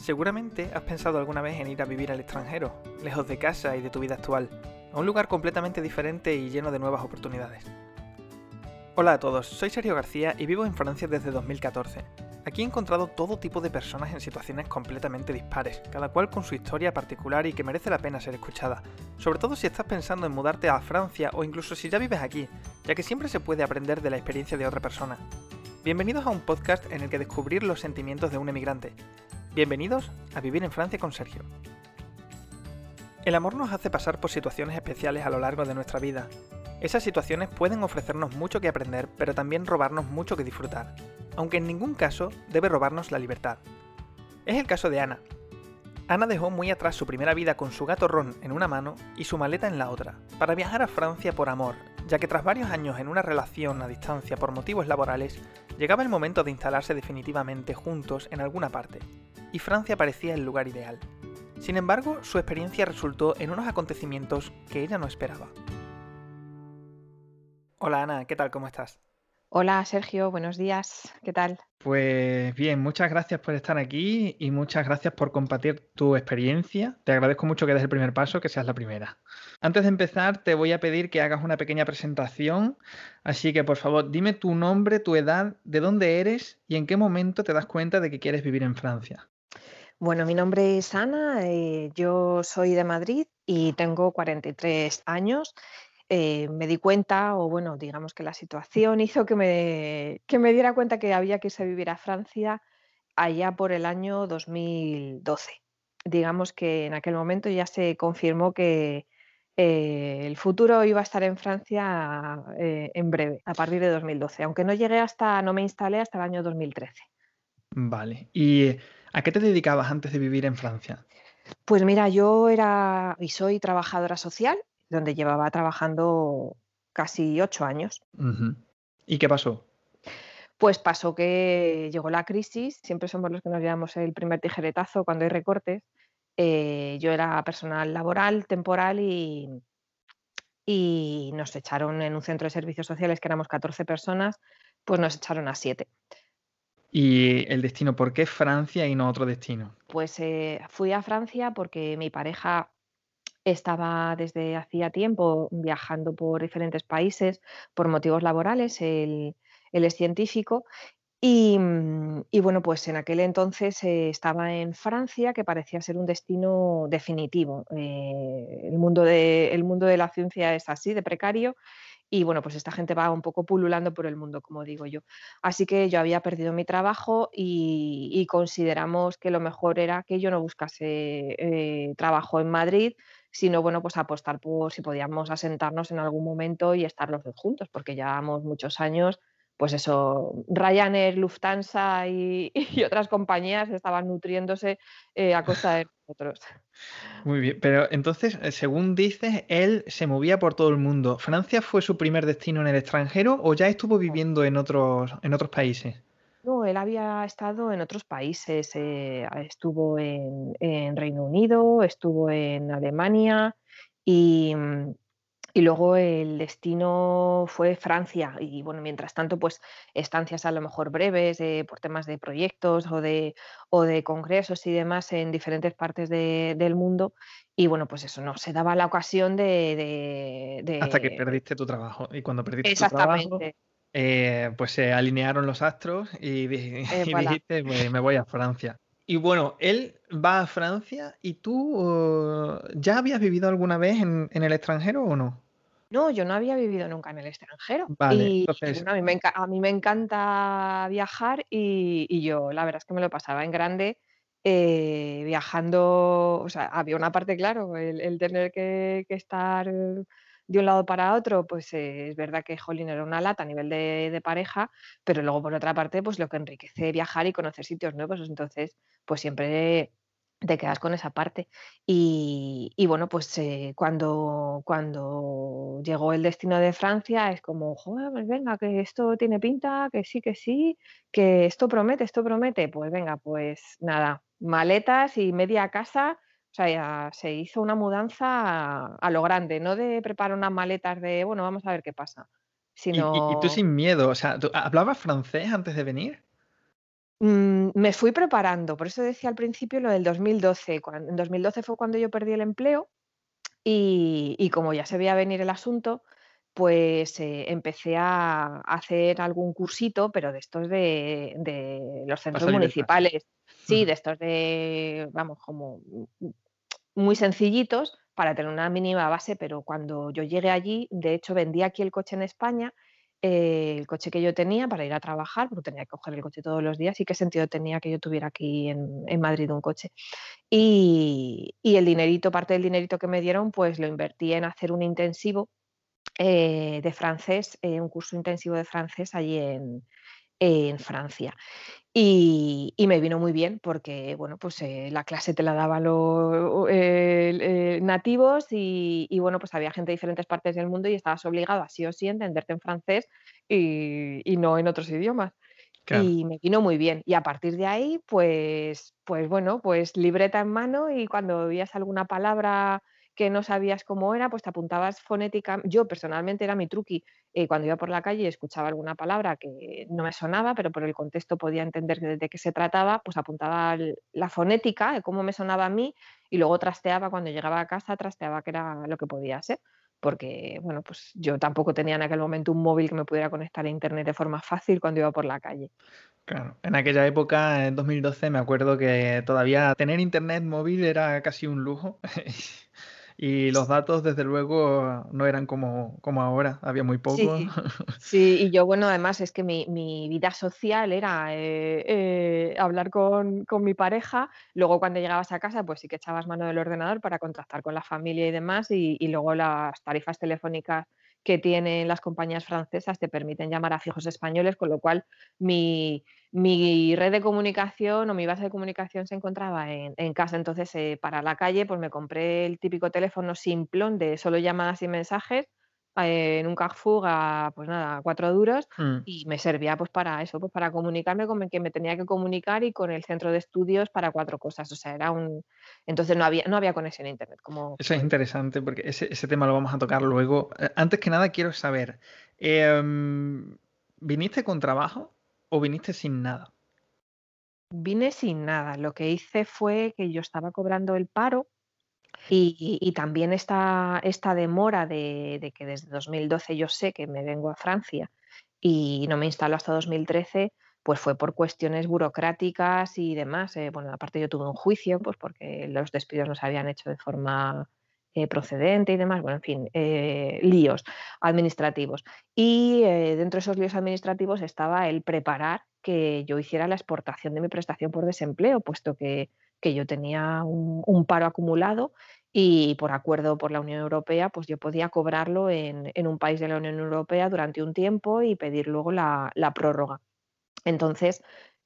Seguramente has pensado alguna vez en ir a vivir al extranjero, lejos de casa y de tu vida actual, a un lugar completamente diferente y lleno de nuevas oportunidades. Hola a todos, soy Sergio García y vivo en Francia desde 2014. Aquí he encontrado todo tipo de personas en situaciones completamente dispares, cada cual con su historia particular y que merece la pena ser escuchada, sobre todo si estás pensando en mudarte a Francia o incluso si ya vives aquí, ya que siempre se puede aprender de la experiencia de otra persona. Bienvenidos a un podcast en el que descubrir los sentimientos de un emigrante, Bienvenidos a Vivir en Francia con Sergio. El amor nos hace pasar por situaciones especiales a lo largo de nuestra vida. Esas situaciones pueden ofrecernos mucho que aprender, pero también robarnos mucho que disfrutar, aunque en ningún caso debe robarnos la libertad. Es el caso de Ana. Ana dejó muy atrás su primera vida con su gato Ron en una mano y su maleta en la otra, para viajar a Francia por amor, ya que tras varios años en una relación a distancia por motivos laborales, llegaba el momento de instalarse definitivamente juntos en alguna parte y Francia parecía el lugar ideal. Sin embargo, su experiencia resultó en unos acontecimientos que ella no esperaba. Hola Ana, ¿qué tal? ¿Cómo estás? Hola Sergio, buenos días. ¿Qué tal? Pues bien, muchas gracias por estar aquí y muchas gracias por compartir tu experiencia. Te agradezco mucho que des el primer paso, que seas la primera. Antes de empezar, te voy a pedir que hagas una pequeña presentación, así que por favor, dime tu nombre, tu edad, de dónde eres y en qué momento te das cuenta de que quieres vivir en Francia. Bueno, mi nombre es Ana, eh, yo soy de Madrid y tengo 43 años. Eh, me di cuenta, o bueno, digamos que la situación hizo que me, que me diera cuenta que había que irse a vivir a Francia allá por el año 2012. Digamos que en aquel momento ya se confirmó que eh, el futuro iba a estar en Francia en breve, a partir de 2012, aunque no llegué hasta, no me instalé hasta el año 2013. Vale. Y ¿A qué te dedicabas antes de vivir en Francia? Pues mira, yo era y soy trabajadora social, donde llevaba trabajando casi ocho años. ¿Y qué pasó? Pues pasó que llegó la crisis, siempre somos los que nos llevamos el primer tijeretazo cuando hay recortes. Eh, yo era personal laboral, temporal y, y nos echaron en un centro de servicios sociales que éramos 14 personas, pues nos echaron a siete. ¿Y el destino? ¿Por qué Francia y no otro destino? Pues eh, fui a Francia porque mi pareja estaba desde hacía tiempo viajando por diferentes países por motivos laborales, él, es científico y, mm, y, bueno, pues en aquel entonces eh, estaba en Francia, que parecía ser un destino definitivo. Eh, el, mundo de, el mundo de la ciencia es así, de precario, y bueno, pues esta gente va un poco pululando por el mundo, como digo yo. Así que yo había perdido mi trabajo y, consideramos que lo mejor era que yo no buscase eh, trabajo en Madrid, sino bueno, pues apostar por si podíamos asentarnos en algún momento y estar los dos juntos, porque llevamos muchos años pues eso, Ryanair, Lufthansa y, otras compañías estaban nutriéndose eh, a costa de nosotros. Muy bien, pero entonces, eh, según dices, él se movía por todo el mundo. ¿Francia fue su primer destino en el extranjero o ya estuvo viviendo en otros, en otros países? No, él había estado en otros países, eh, estuvo en, en Reino Unido, estuvo en Alemania y, mm, y luego el destino fue Francia y bueno, mientras tanto, pues estancias a lo mejor breves eh, por temas de proyectos o de, o de congresos y demás en diferentes partes del mundo. Y bueno, pues eso, no, se daba la ocasión de... Hasta que perdiste tu trabajo. Y cuando perdiste tu trabajo, eh, pues se alinearon los astros y, eh, dijiste, pues, me voy a Francia. Y bueno, él va a Francia y tú uh, ya habías vivido alguna vez en, el extranjero o no? No, yo no había vivido nunca en el extranjero. Vale, y, entonces... a, mí me encanta viajar y, yo la verdad es que me lo pasaba en grande eh, viajando, o sea, había una parte, claro, el, tener que, estar de un lado para otro, pues eh, es verdad que Jolín era una lata a nivel de, pareja, pero luego por otra parte, pues lo que enriquece viajar y conocer sitios nuevos, entonces, pues siempre te quedas con esa parte. Y, bueno, pues eh, cuando, cuando llegó el destino de Francia, es como, joder, pues venga, que esto tiene pinta, que sí, que sí, que esto promete, esto promete. Pues venga, pues nada, maletas y media casa o sea, ya se hizo una mudanza a, lo grande, no de preparar unas maletas de, bueno, vamos a ver qué pasa. Sino... ¿Y, tú sin miedo, o sea, ¿tú hablabas francés antes de venir? Mm, me fui preparando, por eso decía al principio lo del 2012. Cuan en 2012 fue cuando yo perdí el empleo y y como ya se veía venir el asunto, pues, eh, empecé a hacer algún cursito, pero de estos de de los centros municipales. Ujú. de estos de, vamos, como muy sencillitos para tener una mínima base, pero cuando yo llegué allí, de hecho, vendí aquí el coche en España, eh, el coche que yo tenía para ir a trabajar, porque tenía que coger el coche todos los días, y qué sentido tenía que yo tuviera aquí en en Madrid un coche. Y y el dinerito, parte del dinerito que me dieron, pues lo invertí en hacer un intensivo, eh, de francés, eh, un curso intensivo de francés allí en en Francia. Y y me vino muy bien porque, bueno, pues, eh, la clase te la daban los eh, nativos y y bueno, pues había gente de diferentes partes del mundo y estabas obligado a sí o sí a entenderte en francés y y no en otros idiomas. Claro. Y me vino muy bien. Y a partir de ahí, pues pues bueno, pues libreta en mano y cuando veías alguna palabra que no sabías cómo era, pues te apuntabas fonética yo personalmente era mi truqui, eh, cuando iba por la calle y escuchaba alguna palabra que no me sonaba, pero por el contexto podía entender de qué se trataba, pues apuntaba la fonética de cómo me sonaba a mí y luego trasteaba cuando llegaba a casa, trasteaba qué era lo que podía ser. Porque, bueno, pues yo tampoco tenía en aquel momento un móvil que me pudiera conectar a Internet de forma fácil cuando iba por la calle. Claro, en aquella época, en 2012, me acuerdo que todavía tener internet móvil era casi un lujo. Y los datos, desde luego, no eran como como ahora, había muy poco. Sí, sí, y yo, bueno, además es que mi mi vida social era, eh eh, hablar con con mi pareja, luego cuando llegabas a casa, pues sí que echabas mano del ordenador para contactar con la familia y demás, y y luego las tarifas telefónicas que tienen las compañías francesas te permiten llamar a fijos españoles, con lo cual mi mi red de comunicación o mi base de comunicación se encontraba en casa. Entonces, eh, para la calle, pues me compré el típico teléfono simplón de solo llamadas y mensajes, en un Carrefour a, pues nada, a 4 duros, Mm. y me servía, pues para eso, pues para comunicarme con quien me tenía que comunicar y con el centro de estudios para 4 cosas. O sea, era un entonces no había no había conexión a Internet, como Eso es interesante porque ese ese tema lo vamos a tocar luego. Eh, antes que nada quiero saber, em, ¿viniste con trabajo o viniste sin nada? Vine sin nada. Lo que hice fue que yo estaba cobrando el paro y también esta esta demora de de que desde 2012 yo sé que me vengo a Francia y no me instalo hasta 2013, pues fue por cuestiones burocráticas y demás. Eh, bueno, aparte yo tuve un juicio, pues porque los despidos no se habían hecho de forma, eh, procedente y demás. Bueno, en fin, eh, líos administrativos. Y, eh, dentro de esos líos administrativos estaba el preparar que yo hiciera la exportación de mi prestación por desempleo, puesto que que yo tenía un paro acumulado y por acuerdo por la Unión Europea, pues yo podía cobrarlo en en un país de la Unión Europea durante un tiempo y pedir luego la la prórroga. Entonces,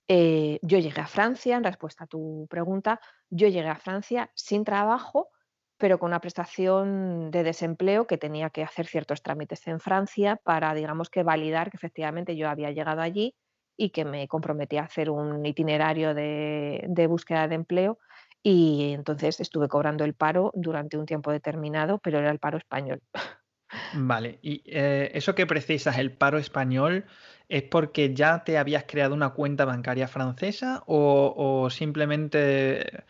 eh, yo llegué a Francia, en respuesta a tu pregunta, yo llegué a Francia sin trabajo, pero con una prestación de desempleo que tenía que hacer ciertos trámites en Francia para, digamos que validar que efectivamente yo había llegado allí y que me comprometí a hacer un itinerario de de búsqueda de empleo. Y entonces estuve cobrando el paro durante un tiempo determinado, pero era el paro español. Vale, y, eh, eso que precisas, el paro español, ¿es porque ya te habías creado una cuenta bancaria francesa o o simplemente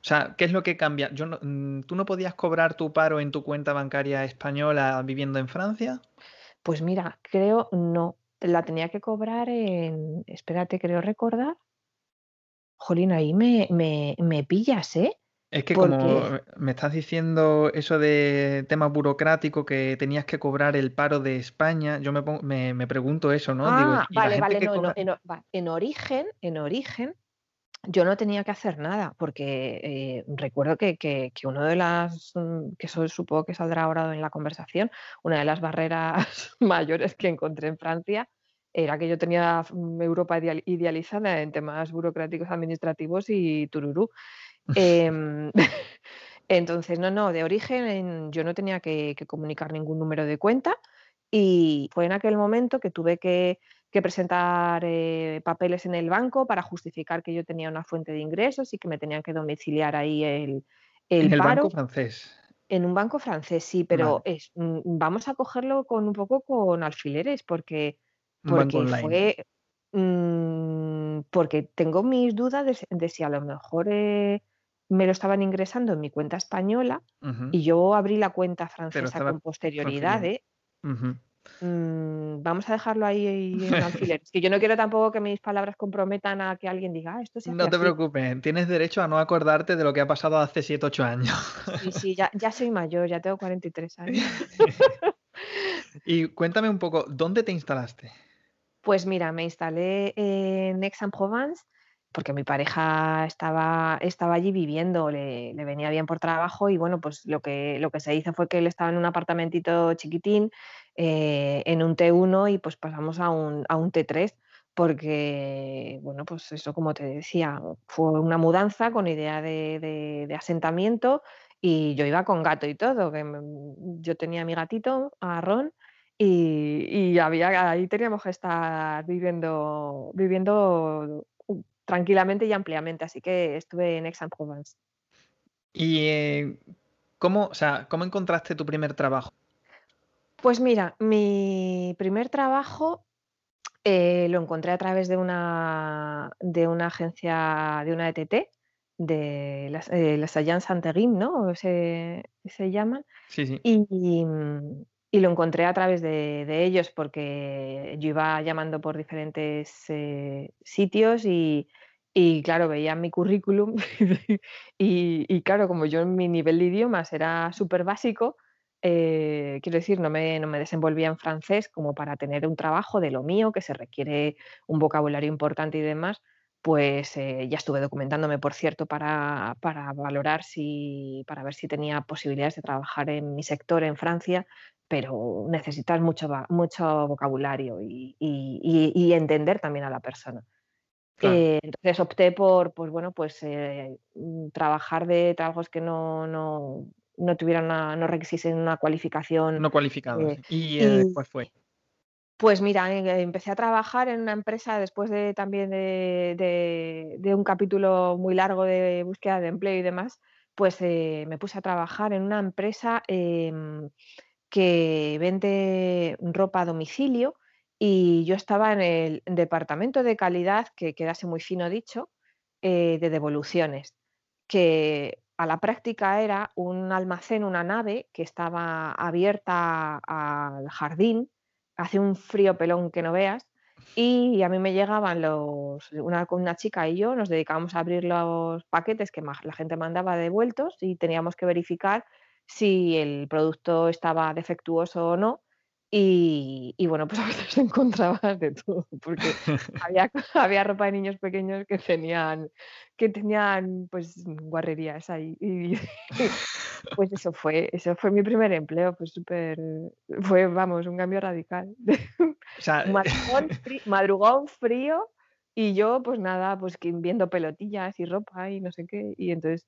o sea, qué es lo que cambia? Yo no mm, ¿tú no podías cobrar tu paro en tu cuenta bancaria española viviendo en Francia? Pues mira, creo no, la tenía que cobrar en espérate, creo recordar. Jolín, ahí me me me pillas, ¿eh? Es que como me estás diciendo eso de tema burocrático, que tenías que cobrar el paro de España, yo me pongo me me pregunto eso, ¿no? Ah, ¿y la vale, vale, no, no, cobra? en origen en origen Yo no tenía que hacer nada, porque, eh, recuerdo que que que uno de las, mm, que eso supongo que saldrá ahora en la conversación, una de las barreras mayores que encontré en Francia era que yo tenía mm, Europa ideal idealizada en temas burocráticos, administrativos y tururú. Em, entonces, no, no, de origen en yo no tenía que que comunicar ningún número de cuenta, y fue en aquel momento que tuve que que presentar, eh, papeles en el banco para justificar que yo tenía una fuente de ingresos y que me tenían que domiciliar ahí el En el el banco paro. francés. En un banco francés, sí, pero Vale, es mm, vamos a cogerlo con un poco con alfileres, porque porque fue, mm, porque tengo mis dudas de, si a lo mejor eh, me lo estaban ingresando en mi cuenta española y yo abrí la cuenta francesa con posterioridad. ¿eh? Mm, vamos a dejarlo ahí en alfiler. Es que yo no quiero tampoco que mis palabras comprometan a que alguien diga, ah, esto se No te preocupes, tienes derecho a no acordarte de lo que ha pasado hace 7, 8 años. Sí, sí, ya, ya soy mayor, ya tengo 43 años. y cuéntame un poco, ¿dónde te instalaste? Pues mira, me instalé en Aix-en-Provence porque mi pareja estaba, estaba allí viviendo, le, venía bien por trabajo y bueno, pues lo que, lo que se hizo fue que él estaba en un apartamentito chiquitín, eh, en un T1 y pues pasamos a un, a un T3 porque, bueno, pues eso como te decía, fue una mudanza con idea de, asentamiento y yo iba con gato y todo, que yo tenía mi gatito, a Ron, y, y, había, ahí teníamos que estar viviendo, viviendo tranquilamente y ampliamente, así que estuve en Aix-en-Provence. ¿Y eh, ¿cómo, sea, cómo encontraste tu primer trabajo? Pues mira, mi primer trabajo eh, lo encontré a través de una, de una agencia, de una ETT, de las, eh, las Alliances ¿no? Se, se llaman. Sí, sí. Y, y lo encontré a través de, ellos porque yo iba llamando por diferentes eh, sitios y, claro, veía mi currículum y, claro, como yo en mi nivel de idiomas era súper básico, eh, quiero decir, no me, no me, desenvolvía en francés como para tener un trabajo de lo mío, que se requiere un vocabulario importante y demás, pues eh, ya estuve documentándome, por cierto, para, para, valorar si, para ver si tenía posibilidades de trabajar en mi sector en Francia, pero necesitas mucho, mucho vocabulario y, entender también a la persona. Eh, entonces opté por, pues bueno, pues eh, trabajar de trabajos que no, no, no tuvieran una, no requisiesen una cualificación. No cualificada. Eh, ¿Y cuál fue? Pues mira, empecé a trabajar en una empresa después de también de, de un capítulo muy largo de búsqueda de empleo y demás, pues me puse a trabajar en una empresa em, que vende ropa a domicilio y yo estaba en el departamento de calidad, que quedase muy fino dicho, eh, de devoluciones, que a la práctica era un almacén, una nave que estaba abierta al jardín, hace un frío pelón que no veas, y a mí me llegaban los, una, una chica y yo nos dedicábamos a abrir los paquetes que la gente mandaba devueltos y teníamos que verificar si el producto estaba defectuoso o no. Y, bueno, pues a veces encontrabas de todo, porque había, había, ropa de niños pequeños que tenían, que tenían pues guarrerías ahí. Y, pues eso fue, eso fue mi primer empleo, pues súper, fue, vamos, un cambio radical. madrugón, frío, y yo pues nada, pues viendo pelotillas y ropa y no sé qué. Y entonces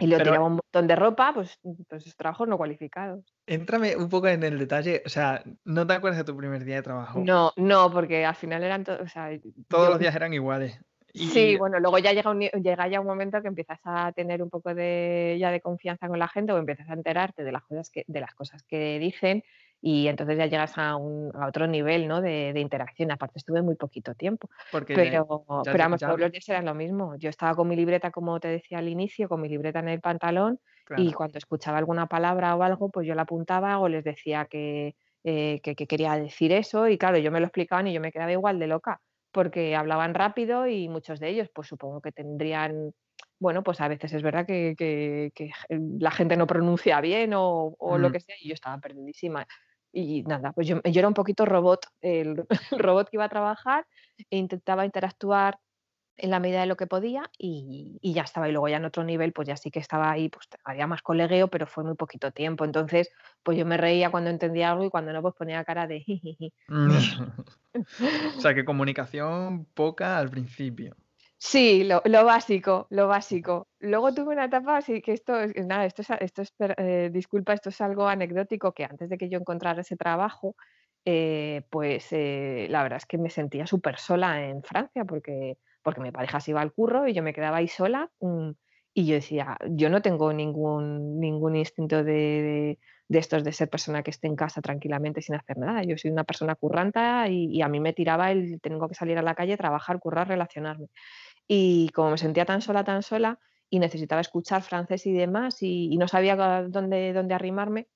y lo tiraba un montón de ropa, pues, pues trabajos no cualificados. Éntrame un poco en el detalle, o sea, ¿no te acuerdas de tu primer día de trabajo? No, no, porque al final eran todos, o sea, todos los días eran iguales. Sí, bueno, luego ya llega, un, llega ya un momento que empiezas a tener un poco de, ya de confianza con la gente o empiezas a enterarte de las cosas que, de las cosas que dicen y entonces ya llegas a, un, a otro nivel ¿no? de, de, interacción. Aparte estuve muy poquito tiempo, Porque pero, pero vamos, todos los días era lo mismo. Yo estaba con mi libreta, como te decía al inicio, con mi libreta en el pantalón y cuando escuchaba alguna palabra o algo, pues yo la apuntaba o les decía que, eh, que, quería decir eso y claro, yo me lo explicaban y yo me quedaba igual de loca porque hablaban rápido y muchos de ellos pues supongo que tendrían bueno, pues a veces es verdad que, que, la gente no pronuncia bien o, o lo que sea, y yo estaba perdidísima. Y nada, pues yo, yo era un poquito robot, el, robot que iba a trabajar e intentaba interactuar en la medida de lo que podía y, y, ya estaba. Y luego ya en otro nivel, pues ya sí que estaba ahí, pues había más colegueo, pero fue muy poquito tiempo. Entonces, pues yo me reía cuando entendía algo y cuando no, pues ponía cara de o sea, que comunicación poca al principio. Sí, lo, básico, lo básico. Luego tuve una etapa, así que esto, nada, esto es, esto es eh, disculpa, esto es algo anecdótico, que antes de que yo encontrara ese trabajo, eh, pues eh, la verdad es que me sentía súper sola en Francia, porque, porque mi pareja se iba al curro y yo me quedaba ahí sola. Mm, y yo decía, yo no tengo ningún, ningún instinto de, de estos de ser persona que esté en casa tranquilamente sin hacer nada. Yo soy una persona curranta y, a mí me tiraba el tengo que salir a la calle, trabajar, currar, relacionarme. Y como me sentía tan sola, tan sola y necesitaba escuchar francés y demás y, no sabía dónde, dónde arrimarme,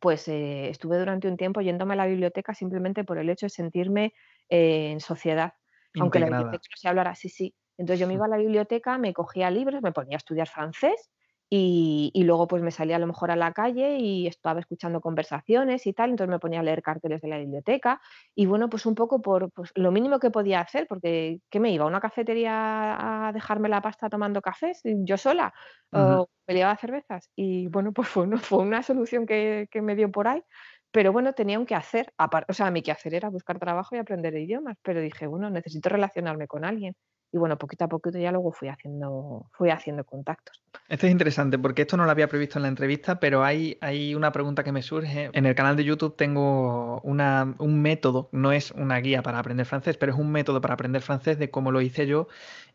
pues eh, estuve durante un tiempo yéndome a la biblioteca simplemente por el hecho de sentirme eh, en sociedad. Aunque la biblioteca no se hablara así, sí. Entonces yo me iba a la biblioteca, me cogía libros, me ponía a estudiar francés y, luego pues me salía a lo mejor a la calle y estaba escuchando conversaciones y tal, entonces me ponía a leer carteles de la biblioteca y bueno, pues un poco por pues, lo mínimo que podía hacer, porque ¿qué me iba? ¿A una cafetería a dejarme la pasta tomando cafés yo sola? ¿O peleaba cervezas? Y bueno, pues fue, fue una solución que, que me dio por ahí. Pero bueno, tenía un que hacer, o sea, mi que hacer era buscar trabajo y aprender idiomas, pero dije, bueno, necesito relacionarme con alguien y bueno, poquito a poquito ya luego fui haciendo, fui haciendo contactos. Esto es interesante porque esto no lo había previsto en la entrevista, pero hay, hay una pregunta que me surge. En el canal de YouTube tengo una, un método, no es una guía para aprender francés, pero es un método para aprender francés de cómo lo hice yo.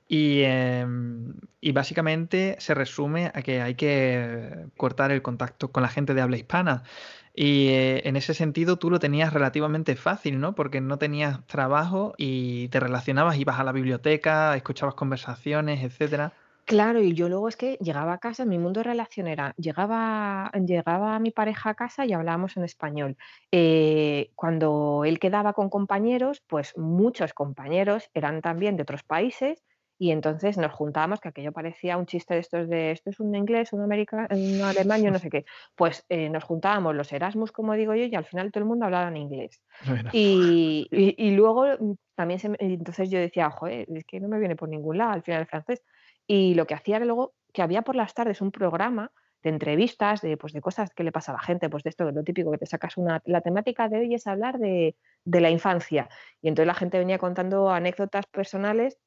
Y, em, y básicamente se resume a que hay que cortar el contacto con la gente de habla hispana. Y eh, en ese sentido tú lo tenías relativamente fácil, ¿no? Porque no tenías trabajo y te relacionabas, ibas a la biblioteca, escuchabas conversaciones, etcétera. Claro, y yo luego es que llegaba a casa, mi mundo de relación era, llegaba, llegaba mi pareja a casa y hablábamos en español. Eh, cuando él quedaba con compañeros, pues muchos compañeros eran también de otros países y entonces nos juntábamos, que aquello parecía un chiste de estos de esto es un inglés, un americano, un alemán, yo no sé qué. Pues eh, nos juntábamos los Erasmus, como digo yo, y al final todo el mundo hablaba en inglés. Y, y, luego mm, también se, entonces yo decía, joder, es que no me viene por ningún lado al final el francés. Y lo que hacía era luego que había por las tardes un programa de entrevistas, de, pues, de cosas que le pasa a la gente, pues de esto, de lo típico que te sacas una... La temática de hoy es hablar de, de la infancia. Y entonces la gente venía contando anécdotas personales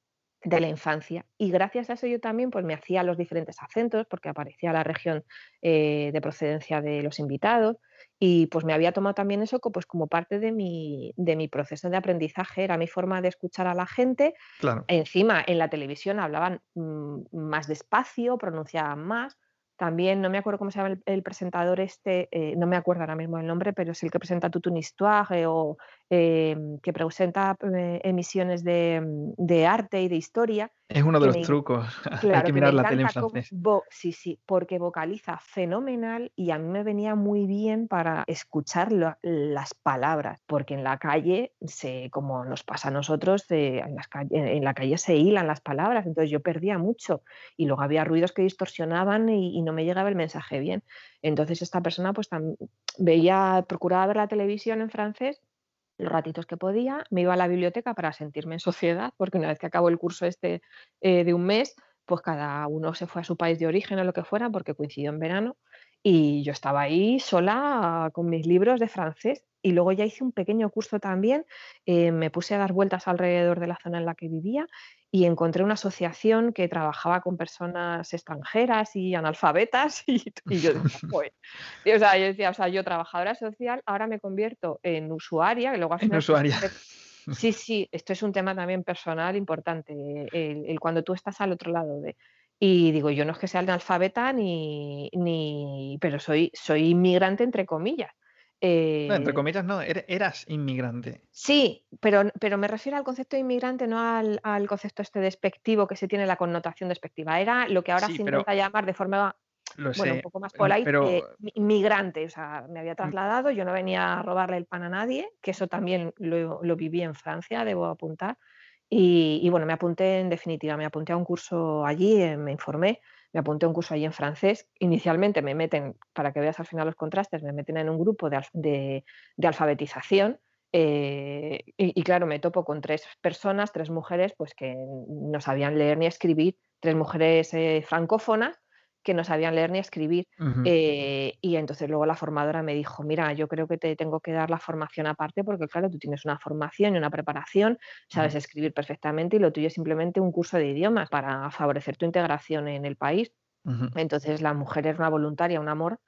de la infancia. Y gracias a eso yo también pues me hacía los diferentes acentos porque aparecía la región eh, de procedencia de los invitados y pues me había tomado también eso pues como parte de mi, de mi proceso de aprendizaje, era mi forma de escuchar a la gente. Encima en la televisión hablaban mm, más despacio, pronunciaban más, también, no me acuerdo cómo se llama el, presentador este, eh, no me acuerdo ahora mismo el nombre, pero es el que presenta Toute une histoire o em, que presenta eh, emisiones de, de, arte y de historia. Es uno de los trucos. Hay que mirar la tele en francés. sí, sí, porque vocaliza fenomenal y a mí me venía muy bien para escuchar las palabras, porque en la calle, se, como nos pasa a nosotros, en, las en, la calle se hilan las palabras, entonces yo perdía mucho y luego había ruidos que distorsionaban y, y no me llegaba el mensaje bien. Entonces esta persona pues veía, procuraba ver la televisión en francés los ratitos que podía, me iba a la biblioteca para sentirme en sociedad, porque una vez que acabó el curso este eh, de un mes, pues cada uno se fue a su país de origen o lo que fuera, porque coincidió en verano, y yo estaba ahí sola con mis libros de francés y luego ya hice un pequeño curso también, eh, me puse a dar vueltas alrededor de la zona en la que vivía y encontré una asociación que trabajaba con personas extranjeras y analfabetas y, yo decía, o sea, yo decía, o sea, yo trabajadora social, ahora me convierto en usuaria, que luego al final... En usuaria. Sí, sí, esto es un tema también personal importante, el, cuando tú estás al otro lado de... Y digo, yo no es que sea analfabeta ni, ni pero soy, soy inmigrante entre comillas. Entre eh, comillas, no, eras inmigrante. Sí, pero, pero me refiero al concepto de inmigrante, no al, concepto este despectivo que se tiene la connotación despectiva. Era lo que ahora se intenta llamar de forma bueno, un poco más polite, pero... Eh, inmigrante. O sea, me había mm. trasladado, yo no venía a robarle el pan a nadie, que eso también lo, lo viví en Francia, debo apuntar. Y, bueno, me apunté en definitiva, me apunté a un curso allí, eh, me informé, me apunté a un curso allí en francés. Inicialmente me meten, para que veas al final los contrastes, me meten en un grupo de, alfabetización. Eh, y, claro, me topo con tres personas, tres mujeres, pues que no sabían leer ni escribir, tres mujeres eh, francófonas que no sabían leer ni escribir. Eh, y entonces luego la formadora me dijo, mira, yo creo que te tengo que dar la formación aparte porque claro, tú tienes una formación y una preparación, sabes escribir perfectamente y lo tuyo es simplemente un curso de idiomas para favorecer tu integración en el país. Entonces la mujer era una voluntaria, un amor.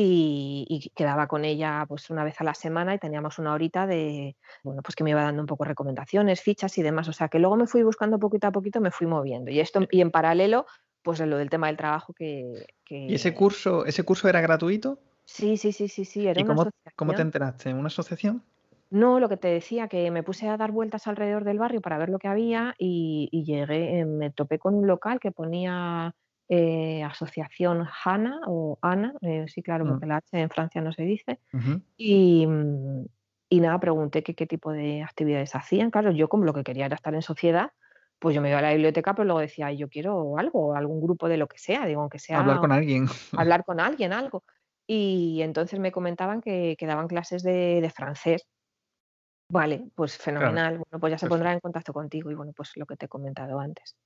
Y, quedaba con ella pues una vez a la semana y teníamos una horita de, bueno, pues que me iba dando un poco recomendaciones, fichas y demás. O sea que luego me fui buscando poquito a poquito, me fui moviendo. Y esto, y en paralelo, pues lo del tema del trabajo que, ¿Y ese curso, ese curso era gratuito? Sí, sí, sí, sí, sí, era ¿Y una cómo, cómo te asociación. enteraste? ¿Una asociación? No, lo que te decía, que me puse a dar vueltas alrededor del barrio para ver lo que había y, y llegué, eh, me topé con un local que ponía eh, Asociación Hana o Ana, eh, sí, claro, Mm, porque la H en Francia no se dice. ujú. Y, mm, y nada, pregunté que qué tipo de actividades hacían. Claro, yo como lo que quería era estar en sociedad, pues yo me iba a la biblioteca, pero luego decía: "Ay, yo quiero algo, algún grupo de lo que sea", digo, aunque Hablar sea con alguien. hablar con alguien, algo. Y entonces me comentaban que que daban clases de de francés. Vale, pues Claro, fenomenal. Bueno, pues ya se pondrá en contacto contigo y bueno, pues lo que te he comentado antes.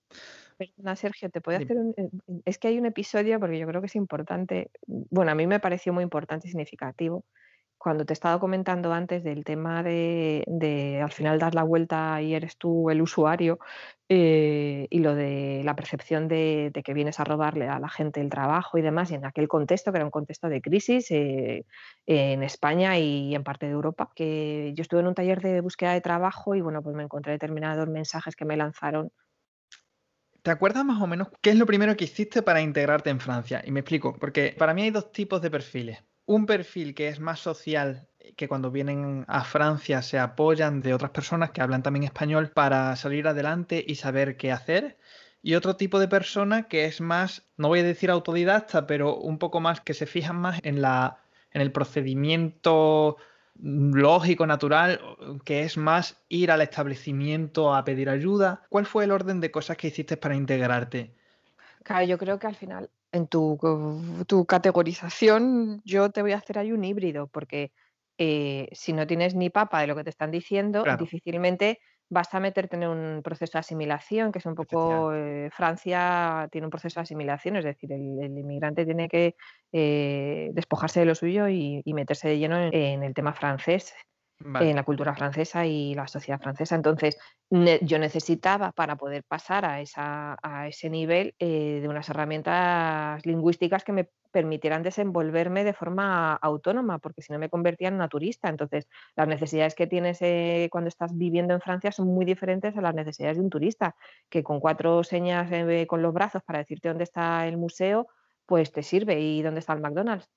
Perdona, Sergio, ¿te puedo hacer un eh, es que hay un episodio, porque yo creo que es importante, bueno, a mí me pareció muy importante y significativo, cuando te he estado comentando antes del tema de al final dar la vuelta y eres tú el usuario, eh, y lo de la percepción de de que vienes a robarle a la gente el trabajo y demás, y en aquel contexto, que era un contexto de crisis, eh, en España y en parte de Europa, que yo estuve en un taller de búsqueda de trabajo y, bueno, pues me encontré determinados mensajes que me lanzaron ¿Te acuerdas más o menos qué es lo primero que hiciste para integrarte en Francia? Y me explico, porque para mí hay dos tipos de perfiles. Un perfil que es más social, que cuando vienen a Francia se apoyan de otras personas que hablan también español para salir adelante y saber qué hacer. Y otro tipo de persona que es más, no voy a decir autodidacta, pero un poco más que se fijan más en la, en el procedimiento lógico, natural, que es más ir al establecimiento a pedir ayuda. ¿Cuál fue el orden de cosas que hiciste para integrarte? Claro, yo creo que al final, en tu, tu categorización, yo te voy a hacer ahí un híbrido, porque eh, si no tienes ni papa de lo que te están diciendo, Claro, difícilmente vas a meterte en un proceso de asimilación, que es un poco, eh, Francia tiene un proceso de asimilación, es decir, el, el inmigrante tiene que eh, despojarse de lo suyo y, y meterse de lleno en en el tema francés En la cultura francesa y la sociedad francesa. Entonces, ne- yo necesitaba para poder pasar a, esa, a ese nivel eh, de unas herramientas lingüísticas que me permitieran desenvolverme de forma autónoma, porque si no me convertía en una turista. Entonces, las necesidades que tienes eh, cuando estás viviendo en Francia son muy diferentes a las necesidades de un turista, que con cuatro señas eh, con los brazos para decirte dónde está el museo, pues te sirve y dónde está el McDonald's.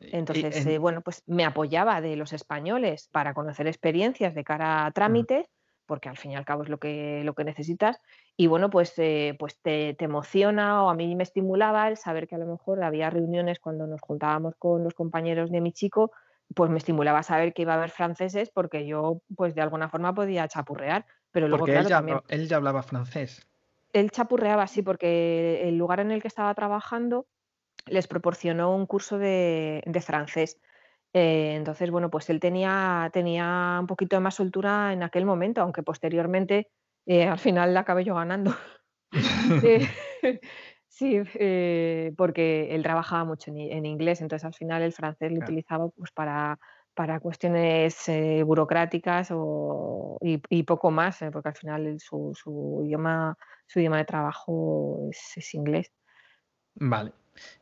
Y Entonces, en- eh, bueno, pues me apoyaba de los españoles para conocer experiencias de cara a trámites, porque al fin y al cabo es lo que, lo que necesitas. Y bueno, pues, eh, pues te, te emociona o a mí me estimulaba el saber que a lo mejor había reuniones cuando nos juntábamos con los compañeros de mi chico, pues me estimulaba saber que iba a haber franceses porque yo, pues de alguna forma podía chapurrear. Pero luego, porque él claro, ya, también habla- él ya hablaba francés. él chapurreaba así porque el lugar en el que estaba trabajando les proporcionó un curso de, de francés. Eh, entonces, bueno, pues él tenía, tenía un poquito de más soltura en aquel momento, aunque posteriormente eh, al final la acabé yo ganando. Sí, eh, porque él trabajaba mucho en, inglés, entonces al final el francés lo Claro. utilizaba pues para, para cuestiones burocráticas o, y, y poco más, porque al final su, su idioma, su idioma de trabajo es, es inglés. Vale.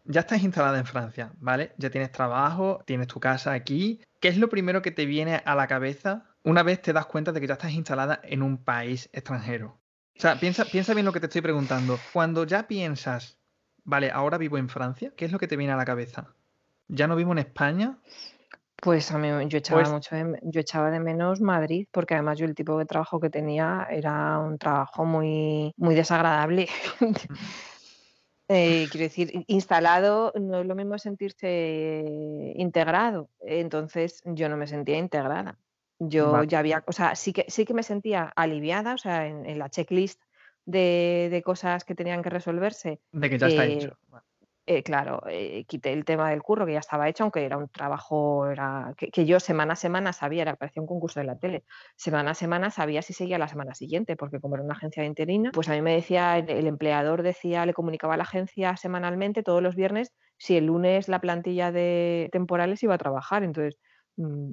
Ya estás instalada en Francia, ¿vale? Ya tienes trabajo, tienes tu casa aquí. ¿Qué es lo primero que te viene a la cabeza una vez te das cuenta de que ya estás instalada en un país extranjero? O sea, piensa, piensa bien lo que te estoy preguntando. Cuando ya piensas, vale, ahora vivo en Francia, ¿qué es lo que te viene a la cabeza? ¿Ya no vivo en España? Pues a mí yo echaba Pues, mucho de yo echaba de menos Madrid, porque además yo el tipo de trabajo que tenía era un trabajo muy muy desagradable. Eh, quiero decir, in instalado no es lo mismo sentirse integrado. Entonces, yo no me sentía integrada. Yo vale, ya había o sea, sí que sí que me sentía aliviada, o sea, en en la checklist de de cosas que tenían que resolverse, de que ya está eh hecho. Vale. Eh, claro, eh, quité el tema del curro, que ya estaba hecho, aunque era un trabajo era que yo semana a semana sabía, era parecía un concurso de la tele. Semana a semana sabía si seguía la semana siguiente, porque como era una agencia de interina, pues a mí me decía el el empleador decía le comunicaba a la agencia semanalmente, todos los viernes, si el lunes la plantilla de temporales iba a trabajar. Entonces, mm,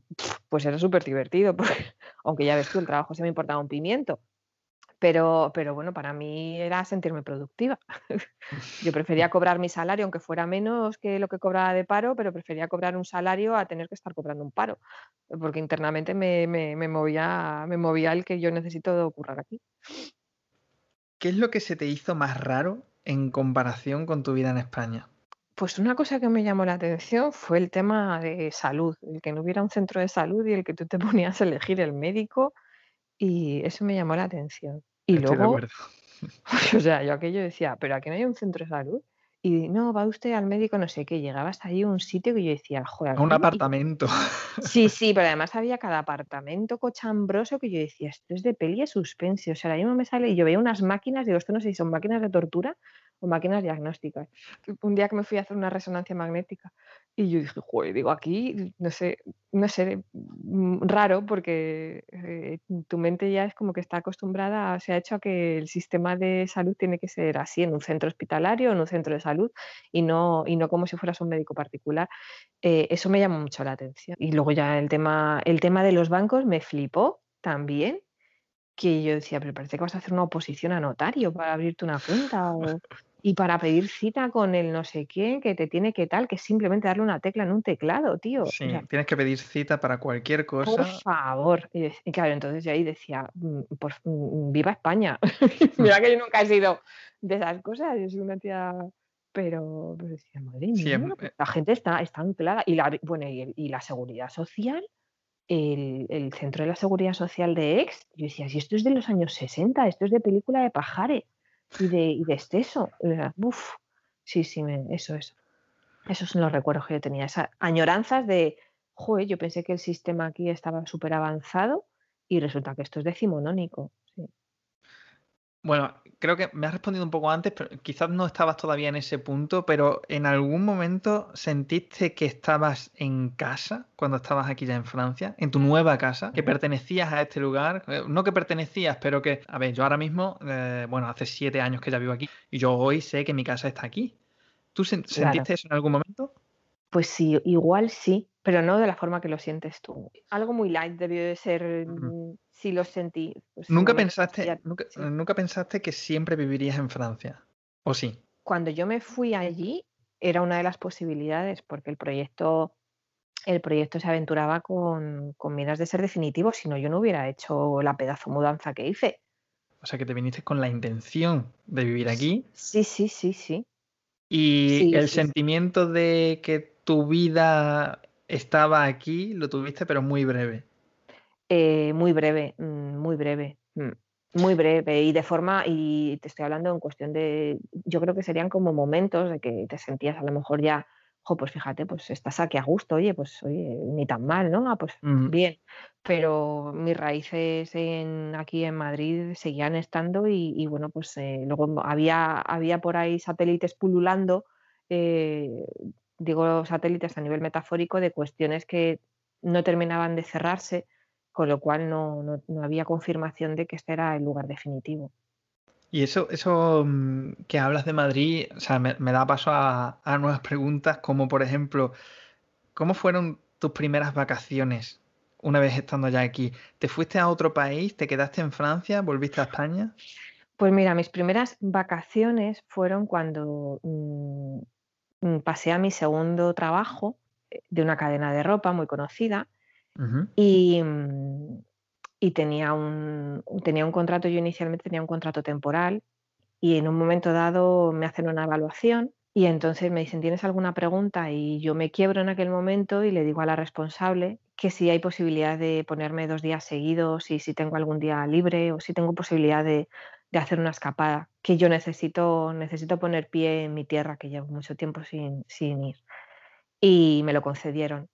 pues era súper divertido, porque aunque ya ves tú, el trabajo se me importaba un pimiento, pero pero bueno, para mí era sentirme productiva. Yo prefería cobrar mi salario, aunque fuera menos que lo que cobraba de paro, pero prefería cobrar un salario a tener que estar cobrando un paro, porque internamente me me me movía me movía el que yo necesito currar aquí. ¿Qué es lo que se te hizo más raro en comparación con tu vida en España? Pues una cosa que me llamó la atención fue el tema de salud, el que no hubiera un centro de salud y el que tú te ponías a elegir el médico y eso me llamó la atención. Y Estoy de luego, acuerdo. o sea, yo aquello decía, pero aquí no hay un centro de salud. Y no, va usted al médico, no sé qué, llegaba hasta allí un sitio que yo decía, joder, A un y- apartamento. Sí, sí, pero además había cada apartamento cochambroso que yo decía, esto es de peli de suspense. O sea, ahora mismo me sale y yo veía unas máquinas, digo, esto no sé si son máquinas de tortura o máquinas diagnósticas. Un día que me fui a hacer una resonancia magnética y yo dije, joder, digo, aquí, no sé, no sé, mm, raro porque eh, tu mente ya es como que está acostumbrada, se ha hecho a que el sistema de salud tiene que ser así, en un centro hospitalario, en un centro de salud y no, y no como si fueras un médico particular. Eh, eso me llamó mucho la atención. Y luego ya el tema, el tema de los bancos me flipó también, que yo decía, pero parece que vas a hacer una oposición a notario para abrirte una cuenta o- y para pedir cita con el no sé quién, que te tiene que tal, que simplemente darle una tecla en un teclado, tío. O Sí, sea, tienes que pedir cita para cualquier por cosa. favor. Y, claro, entonces yo ahí decía, "Mm, por, mm, viva España. Mira que yo nunca he sido de esas cosas, yo soy una tía, pero, pero decía, madre mía, em- pues eh, la gente está, está anclada. Y la, bueno, y la seguridad social, el, centro de la seguridad social de ex, yo decía, si esto es de los años 60, esto es de película de Pajare y de, y de exceso. Uf, sí, sí, me- eso, eso. Esos son los recuerdos que yo tenía, esas añoranzas de, joder, yo pensé que el sistema aquí estaba súper avanzado y resulta que esto es decimonónico. Sí. Bueno, creo que me has respondido un poco antes, pero quizás no estabas todavía en ese punto, pero ¿en algún momento sentiste que estabas en casa cuando estabas aquí ya en Francia, en tu nueva casa, que pertenecías a este lugar? Eh, No que pertenecías, pero que, a ver, yo ahora mismo, eh, bueno, hace siete años que ya vivo aquí y yo hoy sé que mi casa está aquí. ¿Tú Claro. sentiste eso en algún momento? Pues sí, igual sí, pero no de la forma que lo sientes tú. Algo muy light debió de ser, Ujú. mm, sí lo sentí. pues, ¿Nunca pensaste, ya- nunca, sí. nunca pensaste que siempre vivirías en Francia? ¿O sí? Cuando yo me fui allí era una de las posibilidades porque el proyecto, el proyecto se aventuraba con, con miras de ser definitivo, si no yo no hubiera hecho la pedazo mudanza que hice. O sea, que te viniste con la intención de vivir aquí Sí, sí, sí, sí. y Sí, el sí. sentimiento de que tu vida estaba aquí lo tuviste, pero muy breve. Eh, muy breve, mm, muy breve, mm, muy breve y de forma, y te estoy hablando en cuestión de, yo creo que serían como momentos de que te sentías a lo mejor ya, jo, pues fíjate, pues estás aquí a gusto, oye, pues oye, ni tan mal, ¿no? Ah, pues bien, pero mis raíces en, aquí en Madrid seguían estando y, y bueno, pues eh, luego había, había por ahí satélites pululando, eh, digo satélites a nivel metafórico, de cuestiones que no terminaban de cerrarse con lo cual no, no- no había confirmación de que este era el lugar definitivo. Y eso, eso mm, que hablas de Madrid, o sea, me, me da paso a, a nuevas preguntas, como por ejemplo, ¿cómo fueron tus primeras vacaciones una vez estando ya aquí? ¿Te fuiste a otro país? ¿Te quedaste en Francia? ¿Volviste a España? Pues mira, mis primeras vacaciones fueron cuando mm, pasé a mi segundo trabajo eh, de una cadena de ropa muy conocida y, mm, y tenía un, tenía un contrato, yo inicialmente tenía un contrato temporal y en un momento dado me hacen una evaluación y entonces me dicen, ¿tienes alguna pregunta? Y yo me quiebro en aquel momento y le digo a la responsable que si hay posibilidad de ponerme dos días seguidos y si tengo algún día libre o si tengo posibilidad de, de hacer una escapada, que yo necesito, necesito poner pie en mi tierra, que llevo mucho tiempo sin, sin ir. Y me lo concedieron.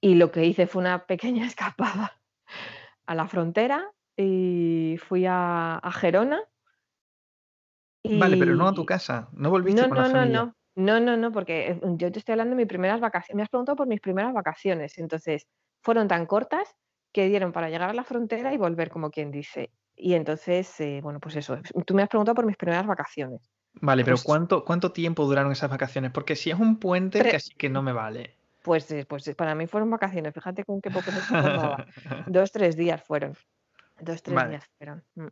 Y lo que hice fue una pequeña escapada a la frontera y fui a, a Gerona. Vale, pero no a tu casa, no volviste no, con la no, no, familia. no, no, no, no, porque eh, yo te estoy hablando de mis primeras vacaciones. Me has preguntado por mis primeras vacaciones. Entonces, fueron tan cortas que dieron para llegar a la frontera y volver, como quien dice. Y entonces, eh, bueno, pues eso. Tú me has preguntado por mis primeras vacaciones. Vale, pero Pues, ¿cuánto, cuánto tiempo duraron esas vacaciones? Porque si es un puente, tre- casi que no me vale. pues, eh, pues eh, para mí fueron vacaciones. Fíjate con qué poco se. Dos, tres días fueron. Dos, tres Vale. días fueron. Mm.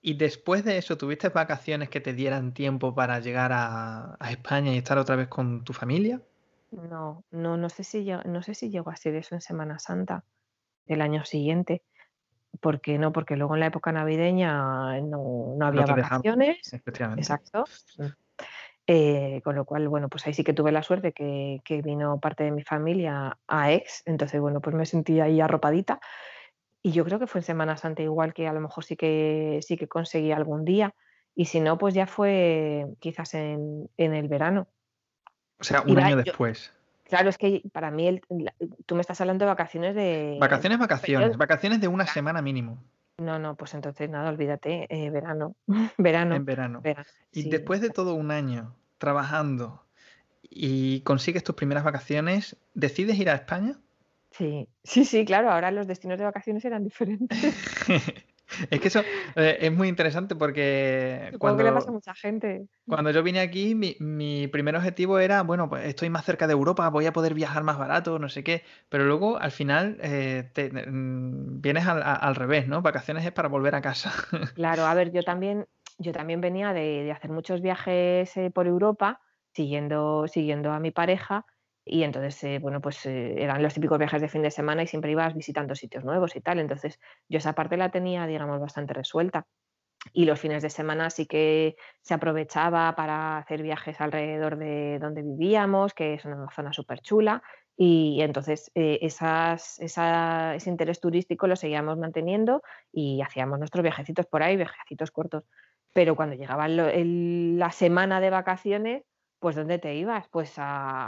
Y después de eso, ¿tuviste vacaciones que te dieran tiempo para llegar a, a España y estar otra vez con tu familia? No, no, no sé si no sé si llegó a ser eso en Semana Santa del año siguiente. ¿Por qué no? Porque luego en la época navideña no, no No había vacaciones. Exacto. Mm. Eh, con lo cual, bueno, pues ahí sí que tuve la suerte que, que vino parte de mi familia a Aix, entonces, bueno, pues me sentí ahí arropadita. Y yo creo que fue en Semana Santa igual que a lo mejor sí que sí que conseguí algún día. Y si no, pues ya fue quizás en, en el verano. O sea, un año yo, después. Claro, es que para mí el- la- tú me estás hablando de vacaciones de Vacaciones, vacaciones. periodo. Vacaciones de una Claro. semana mínimo No, no, pues entonces nada, olvídate, eh, verano, verano, en verano. verano, Y sí. después de todo un año trabajando y consigues tus primeras vacaciones, ¿decides ir a España? Sí, sí, sí, claro, ahora los destinos de vacaciones eran diferentes. Es que eso eh, es muy interesante porque Supongo que le pasa a cuando, mucha gente. cuando yo vine aquí, mi, mi primer objetivo era, bueno, pues estoy más cerca de Europa, voy a poder viajar más barato, no sé qué, pero luego al final eh, te- mm, vienes al, al revés, ¿no? Vacaciones es para volver a casa. Claro, a ver, yo también, yo también venía de, de hacer muchos viajes eh, por Europa, siguiendo, siguiendo a mi pareja, y entonces, eh, bueno, pues eh, eran los típicos viajes de fin de semana y siempre ibas visitando sitios nuevos y tal. Entonces, yo esa parte la tenía, digamos, bastante resuelta. Y los fines de semana sí que se aprovechaba para hacer viajes alrededor de donde vivíamos, que es una zona súper chula. Y entonces eh, esas, esa- ese interés turístico lo seguíamos manteniendo y hacíamos nuestros viajecitos por ahí, viajecitos cortos. Pero cuando llegaba la semana de vacaciones, pues ¿dónde te ibas? Pues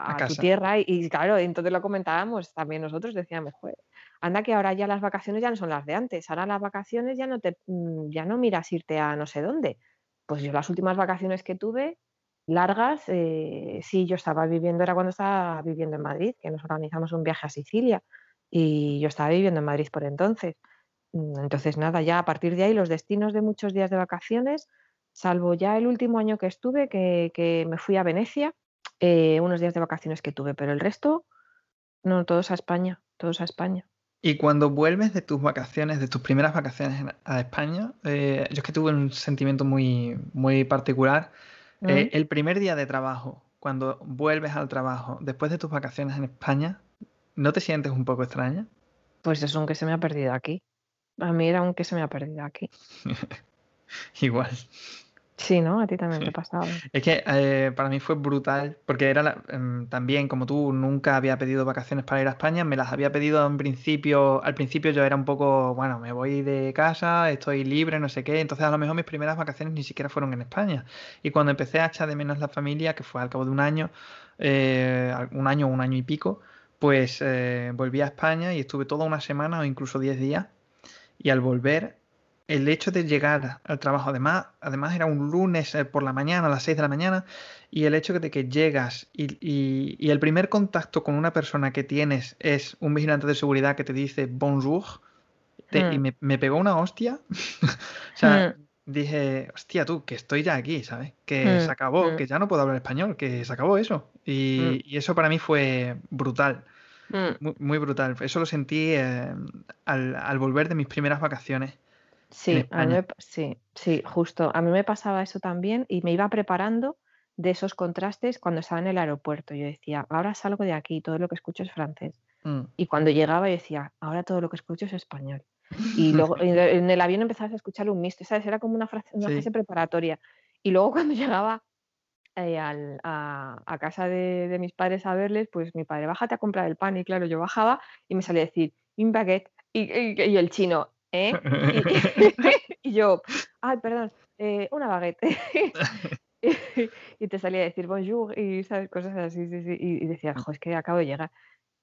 A a, a tu tierra. Y, y claro, entonces lo comentábamos también nosotros, decíamos, "Joder, Anda que ahora ya las vacaciones ya no son las de antes. Ahora las vacaciones ya no te, mm, ya no miras irte a no sé dónde. Pues yo las últimas vacaciones que tuve, largas, eh, sí, yo estaba viviendo, era cuando estaba viviendo en Madrid, que nos organizamos un viaje a Sicilia y yo estaba viviendo en Madrid por entonces. Mm, Entonces, nada, ya a partir de ahí los destinos de muchos días de vacaciones, salvo ya el último año que estuve, que, que me fui a Venecia, eh, unos días de vacaciones que tuve, pero el resto, no, todos a España, todos a España. Y cuando vuelves de tus vacaciones, de tus primeras vacaciones a España, eh, yo es que tuve un sentimiento muy, muy particular. Eh, el primer día de trabajo, cuando vuelves al trabajo, después de tus vacaciones en España, ¿no te sientes un poco extraña? Pues es un que se me ha perdido aquí. A mí era un que se me ha perdido aquí. Igual. Sí, ¿no? A ti también te pasaba. Es que eh, para mí fue brutal, porque era la- em, también, como tú, nunca había pedido vacaciones para ir a España, me las había pedido en principio, al principio yo era un poco, bueno, me voy de casa, estoy libre, no sé qué, entonces a lo mejor mis primeras vacaciones ni siquiera fueron en España. Y cuando empecé a echar de menos la familia, que fue al cabo de un año, eh, un año, un año y pico, pues eh, volví a España y estuve toda una semana o incluso 10 días. Y al volver, el hecho de llegar al trabajo, además, además era un lunes eh, por la mañana, a las 6 de la mañana, y el hecho de que llegas y, y- y el primer contacto con una persona que tienes es un vigilante de seguridad que te dice bonjour, te- y Mm, me, me pegó una hostia. O sea, mm, dije, hostia tú, que estoy ya aquí, ¿sabes? Que se mm, acabó, que ya no puedo hablar español, que se acabó eso. Y, y eso para mí fue brutal. Muy, muy brutal. Eso lo sentí eh, al, al volver de mis primeras vacaciones Sí, a mí me, sí, sí, justo. A mí me pasaba eso también y me iba preparando de esos contrastes cuando estaba en el aeropuerto. Yo decía, ahora salgo de aquí, todo lo que escucho es francés. Mm. Y cuando llegaba yo decía, ahora todo lo que escucho es español. Y luego en el avión empezabas a escuchar un mixto, ¿sabes? Era como una frase, una Sí. fase preparatoria. Y luego cuando llegaba eh, al- a, a casa de, de mis padres a verles, pues mi padre, bájate a comprar el pan. Y claro, yo bajaba y me salía a decir, un baguette. Y, y- y el chino, ¿eh? Y, y yo, ay, perdón, eh, una baguette. y te salía a decir bonjour y ¿sabes? cosas así, sí, sí. Y, y decía, jo, es que acabo de llegar.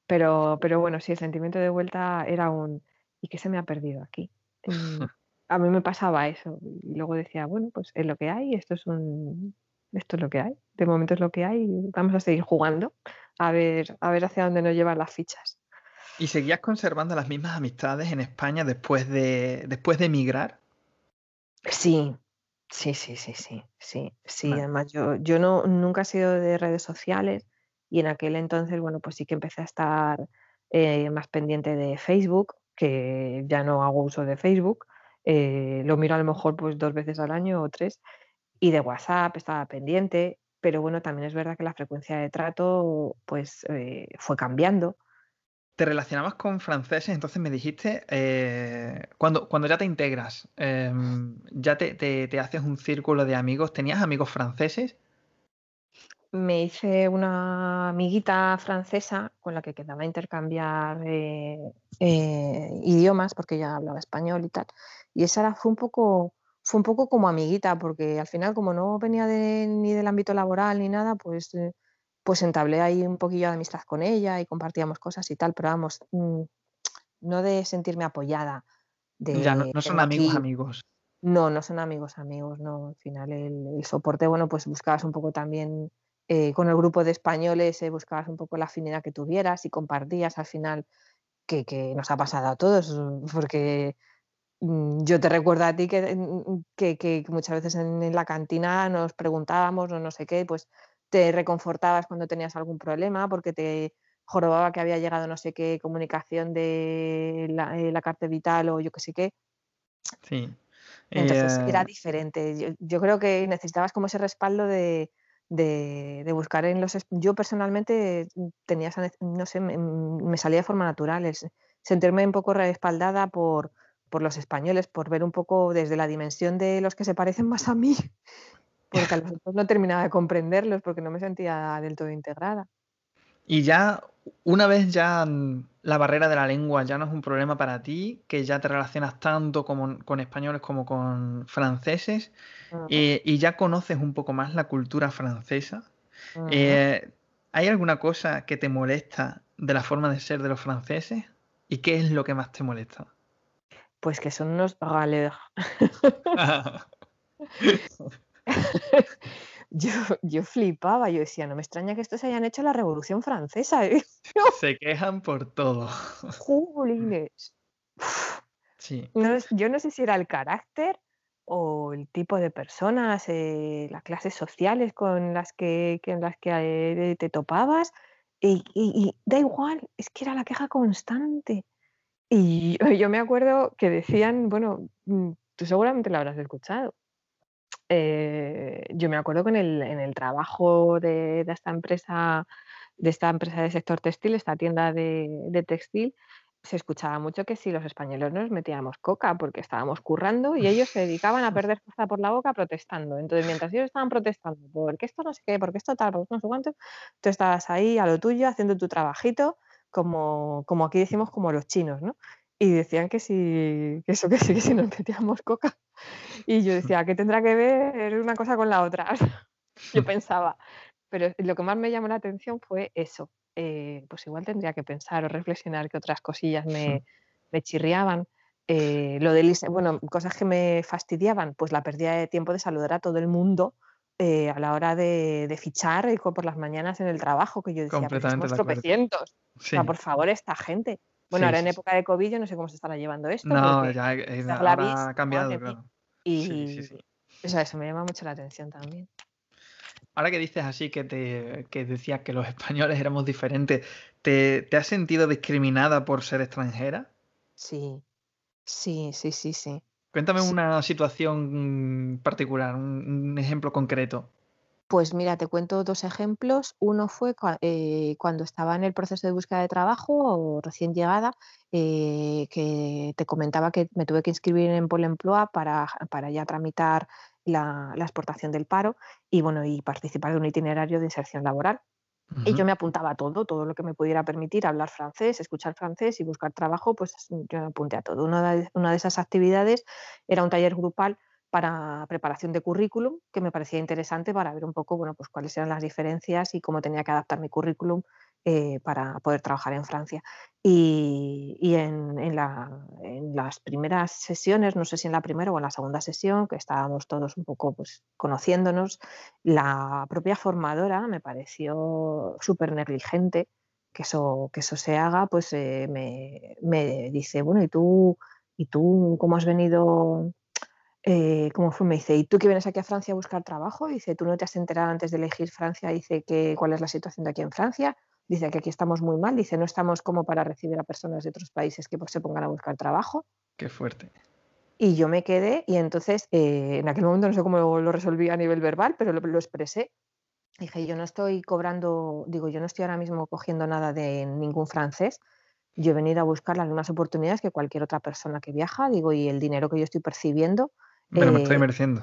Pero, pero bueno, sí, el sentimiento de vuelta era un, ¿y qué se me ha perdido aquí? Mm, a mí me pasaba eso. Y luego decía, bueno, pues es lo que hay, esto es un, esto es lo que hay. De momento es lo que hay. y Vamos a seguir jugando a ver, a ver hacia dónde nos llevan las fichas. ¿Y seguías conservando las mismas amistades en España después de, después de emigrar? Sí, sí, sí, sí, sí, sí, sí. Vale. Además, yo, yo no, nunca he sido de redes sociales y en aquel entonces, bueno, pues sí que empecé a estar eh, más pendiente de Facebook, que ya no hago uso de Facebook. eh, lo miro a lo mejor pues dos veces al año o tres. Y de WhatsApp estaba pendiente, pero bueno, también es verdad que la frecuencia de trato pues eh, fue cambiando. ¿Te relacionabas con franceses? Entonces me dijiste, eh, cuando, cuando ya te integras, em, ya te, te- haces un círculo de amigos, ¿tenías amigos franceses? me hice una amiguita francesa con la que quedaba intercambiar eh, eh, idiomas, porque ella hablaba español y tal. Y esa fue un poco, fue un poco como amiguita, porque al final, como no venía ni del ámbito laboral ni nada, pues, pues entablé ahí un poquillo de amistad con ella y compartíamos cosas y tal, pero vamos, mm, no de sentirme apoyada. De, ya, no, son amigos amigos. No, no son amigos amigos, no. Al final el soporte, bueno, pues buscabas un poco también eh, con el grupo de españoles eh, buscabas un poco la afinidad que tuvieras y compartías al final que, nos ha pasado a todos, porque mm, yo te recuerdo a ti mm, que, que, muchas veces en, la cantina nos preguntábamos o no sé qué, pues te reconfortabas cuando tenías algún problema porque te jorobaba que había llegado no sé qué comunicación de la, eh, carta vital o yo qué sé qué. Sí. Entonces era diferente. yo, creo que necesitabas como ese respaldo de, de, buscar en los... Yo personalmente mm, tenía no sé, mm, me, salía de forma natural, sentirme un poco respaldada por, por los españoles, por ver un poco desde la dimensión de los que se parecen más a mí, porque a los otros no terminaba de comprenderlos porque no me sentía del todo integrada. Y ya, una vez ya mm, la barrera de la lengua ya no es un problema para ti, que ya te relacionas tanto como, con españoles como con franceses, eh, y ya conoces un poco más la cultura francesa, eh, ¿hay alguna cosa que te molesta de la forma de ser de los franceses? ¿Y qué es lo que más te molesta? Pues que son unos galères. yo, flipaba, yo decía, no me extraña que estos hayan hecho la Revolución Francesa. ¿eh? Se quejan por todo. Jolines. Sí. yo no sé si era el carácter o el tipo de personas, eh, las clases sociales con las que, las que eh, te topabas. Y, da igual, es que era la queja constante. Y yo, me acuerdo que decían, bueno, mm, tú seguramente lo habrás escuchado. Eh, yo me acuerdo que en el, en el trabajo de, esta empresa, de esta empresa de sector textil, esta tienda de, de textil, se escuchaba mucho que si los españoles nos metíamos coca porque estábamos currando y ellos se dedicaban a perder fuerza por la boca protestando. Entonces, mientras ellos estaban protestando, porque esto no sé qué, porque esto tal, porque no sé cuánto, tú estabas ahí a lo tuyo haciendo tu trabajito, como, como aquí decimos, como los chinos, ¿no? Y decían que si, que eso que sí, que si nos metíamos coca. Y yo decía, ¿qué tendrá que ver una cosa con la otra? yo pensaba. Pero lo que más me llamó la atención fue eso, eh, pues igual tendría que pensar o reflexionar que otras cosillas me, chirriaban. Eh, lo de bueno, cosas que me fastidiaban, pues la pérdida de tiempo de saludar a todo el mundo eh, a la hora de, fichar por las mañanas en el trabajo, que yo decía, pues somos tropecientos. O sea, por favor, esta gente. Bueno, ahora en época de COVID yo no sé cómo se estará llevando esto. No, ya ha cambiado, claro. Y eso me llama mucho la atención también. Ahora que dices así que te que decías que los españoles éramos diferentes, ¿te, has sentido discriminada por ser extranjera? Sí, sí, sí, sí, sí. Cuéntame una situación particular, un, ejemplo concreto. Pues mira, te cuento dos ejemplos. Uno fue eh, cuando estaba en el proceso de búsqueda de trabajo o recién llegada, eh, que te comentaba que me tuve que inscribir en Polo Emploi para, para ya tramitar la, exportación del paro y, bueno, y participar de un itinerario de inserción laboral. Y yo me apuntaba a todo, todo lo que me pudiera permitir hablar francés, escuchar francés y buscar trabajo, pues yo me apunté a todo. Una de, una de esas actividades era un taller grupal para preparación de currículum, que me parecía interesante para ver un poco bueno, pues cuáles eran las diferencias y cómo tenía que adaptar mi currículum eh, para poder trabajar en Francia. Y, en, las primeras sesiones, no sé si en la primera o en la segunda sesión, que estábamos todos un poco pues, conociéndonos, la propia formadora me pareció súper negligente que eso, que eso se haga, pues eh, me, dice, bueno, ¿y tú, ¿y tú cómo has venido? Eh, ¿Cómo fue? Me dice, ¿y tú que vienes aquí a Francia a buscar trabajo? Dice, ¿tú no te has enterado antes de elegir Francia? Dice, que, ¿cuál es la situación de aquí en Francia? Dice que aquí estamos muy mal, dice no estamos como para recibir a personas de otros países que pues, se pongan a buscar trabajo. Qué fuerte. Y yo me quedé y entonces eh, en aquel momento no sé cómo lo resolví a nivel verbal, pero lo, expresé. Dije, yo no estoy cobrando, digo, yo no estoy ahora mismo cogiendo nada de ningún francés. Yo he venido a buscar las mismas oportunidades que cualquier otra persona que viaja, digo, y el dinero que yo estoy percibiendo. Pero me estoy eh, mereciendo.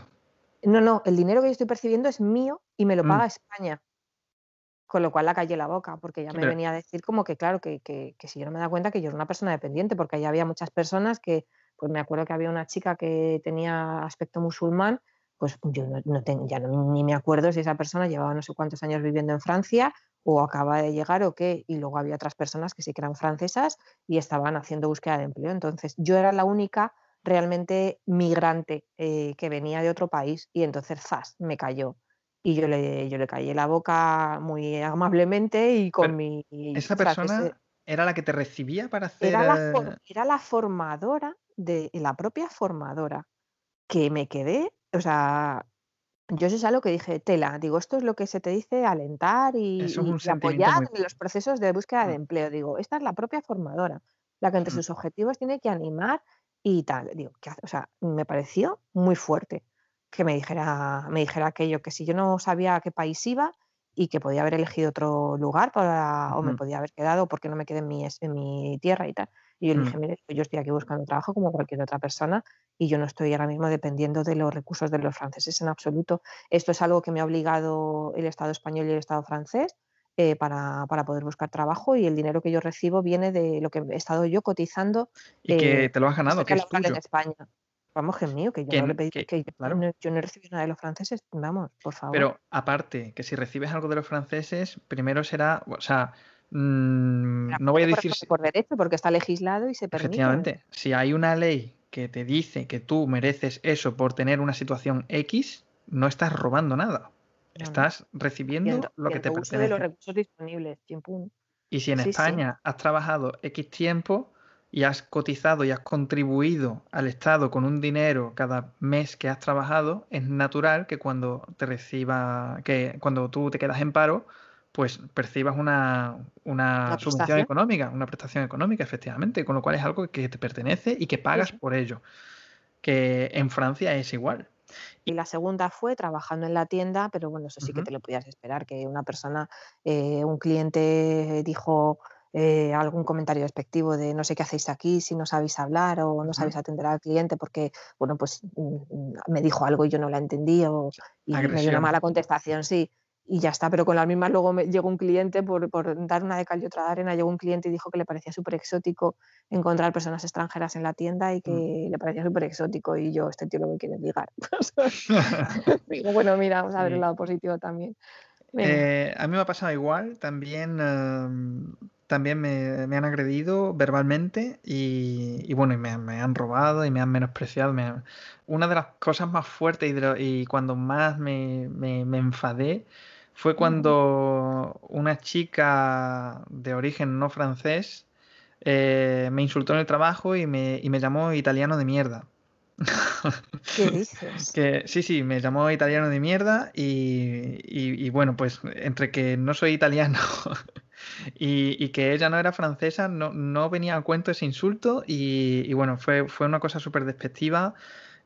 No, no, el dinero que yo estoy percibiendo es mío y me lo mm. paga España. con lo cual la callé la boca, porque ya me venía a decir como que, claro, que, que- que si yo no me da cuenta que yo era una persona dependiente, porque ahí había muchas personas que, pues me acuerdo que había una chica que tenía aspecto musulmán, pues yo no, no ten- ya no- ni me acuerdo si esa persona llevaba no sé cuántos años viviendo en Francia o acaba de llegar o qué, y luego había otras personas que sí que eran francesas y estaban haciendo búsqueda de empleo. Entonces yo era la única realmente migrante eh, que venía de otro país y entonces, ¡zas!, me cayó. Y yo le, yo le callé la boca muy amablemente y con Pero mi esa persona era la que te recibía para hacer... Era la, eh, for- era la formadora de la propia formadora que me quedé, o sea, yo eso es algo que dije, tela, digo, esto es lo que se te dice alentar y, es apoyar muy... en los procesos de búsqueda de Mm, empleo. Digo, esta es la propia formadora, la que entre mm. sus objetivos tiene que animar y tal. Digo, ¿qué hace? O sea, me pareció muy fuerte que me dijera, me dijera aquello, que si yo no sabía a qué país iba y que podía haber elegido otro lugar para, o me podía haber quedado porque no me quedé en mi, en mi tierra y tal. Y yo le mm. dije, mire, yo estoy aquí buscando trabajo como cualquier otra persona y yo no estoy ahora mismo dependiendo de los recursos de los franceses en absoluto. Esto es algo que me ha obligado el Estado español y el Estado francés eh, para, para poder buscar trabajo y el dinero que yo recibo viene de lo que he estado yo cotizando Y eh, que te lo has ganado, que es laboral en tuyo. España. Vamos, que es mío, que yo Que, no le pedí, que, que yo claro. no, yo no he recibido nada de los franceses. Vamos, por favor. Pero aparte, que si recibes algo de los franceses, primero será, o sea, mm, no voy a decir, por- por derecho, porque está legislado y se permite. efectivamente, si hay una ley que te dice que tú mereces eso por tener una situación X, no estás robando nada. Estás recibiendo lo que te uso de los pertenece. recursos disponibles. Y si en Sí, sí. España has trabajado X tiempo y has cotizado y has contribuido al Estado con un dinero cada mes que has trabajado, es natural que cuando te reciba, que cuando tú te quedas en paro, pues percibas una, una subvención económica, una prestación económica, efectivamente, con lo cual es algo que te pertenece y que pagas sí. por ello. Que en Francia es igual. Y la segunda fue trabajando en la tienda, pero bueno, eso sí que te lo podías esperar, que una persona, eh, un cliente dijo eh, algún comentario despectivo de no sé qué hacéis aquí, si no sabéis hablar o no sabéis atender al cliente porque, bueno, pues mm, mm, me dijo algo y yo no la entendí o, y me dio una mala contestación, sí. Y ya está, pero con las mismas luego me, llegó un cliente, por, por dar una de cal y otra de arena, llegó un cliente y dijo que le parecía súper exótico encontrar personas extranjeras en la tienda y Mm. que le parecía súper exótico y yo, este tío lo que quiere ligar. Digo, bueno, mira, vamos a ver el Sí. lado positivo también. Eh, a mí me ha pasado igual, también, em, también me, me han agredido verbalmente y, y bueno, y me, me han robado y me han menospreciado. me han- Una de las cosas más fuertes y, de lo- y cuando más me, me- me enfadé fue cuando una chica de origen no francés eh, me insultó en el trabajo y me, y me llamó italiano de mierda. ¿Qué dices? Que sí, sí, me llamó italiano de mierda y, y- y bueno, pues entre que no soy italiano y, y que ella no era francesa, no, no venía a cuento ese insulto y, y bueno, fue, fue una cosa súper despectiva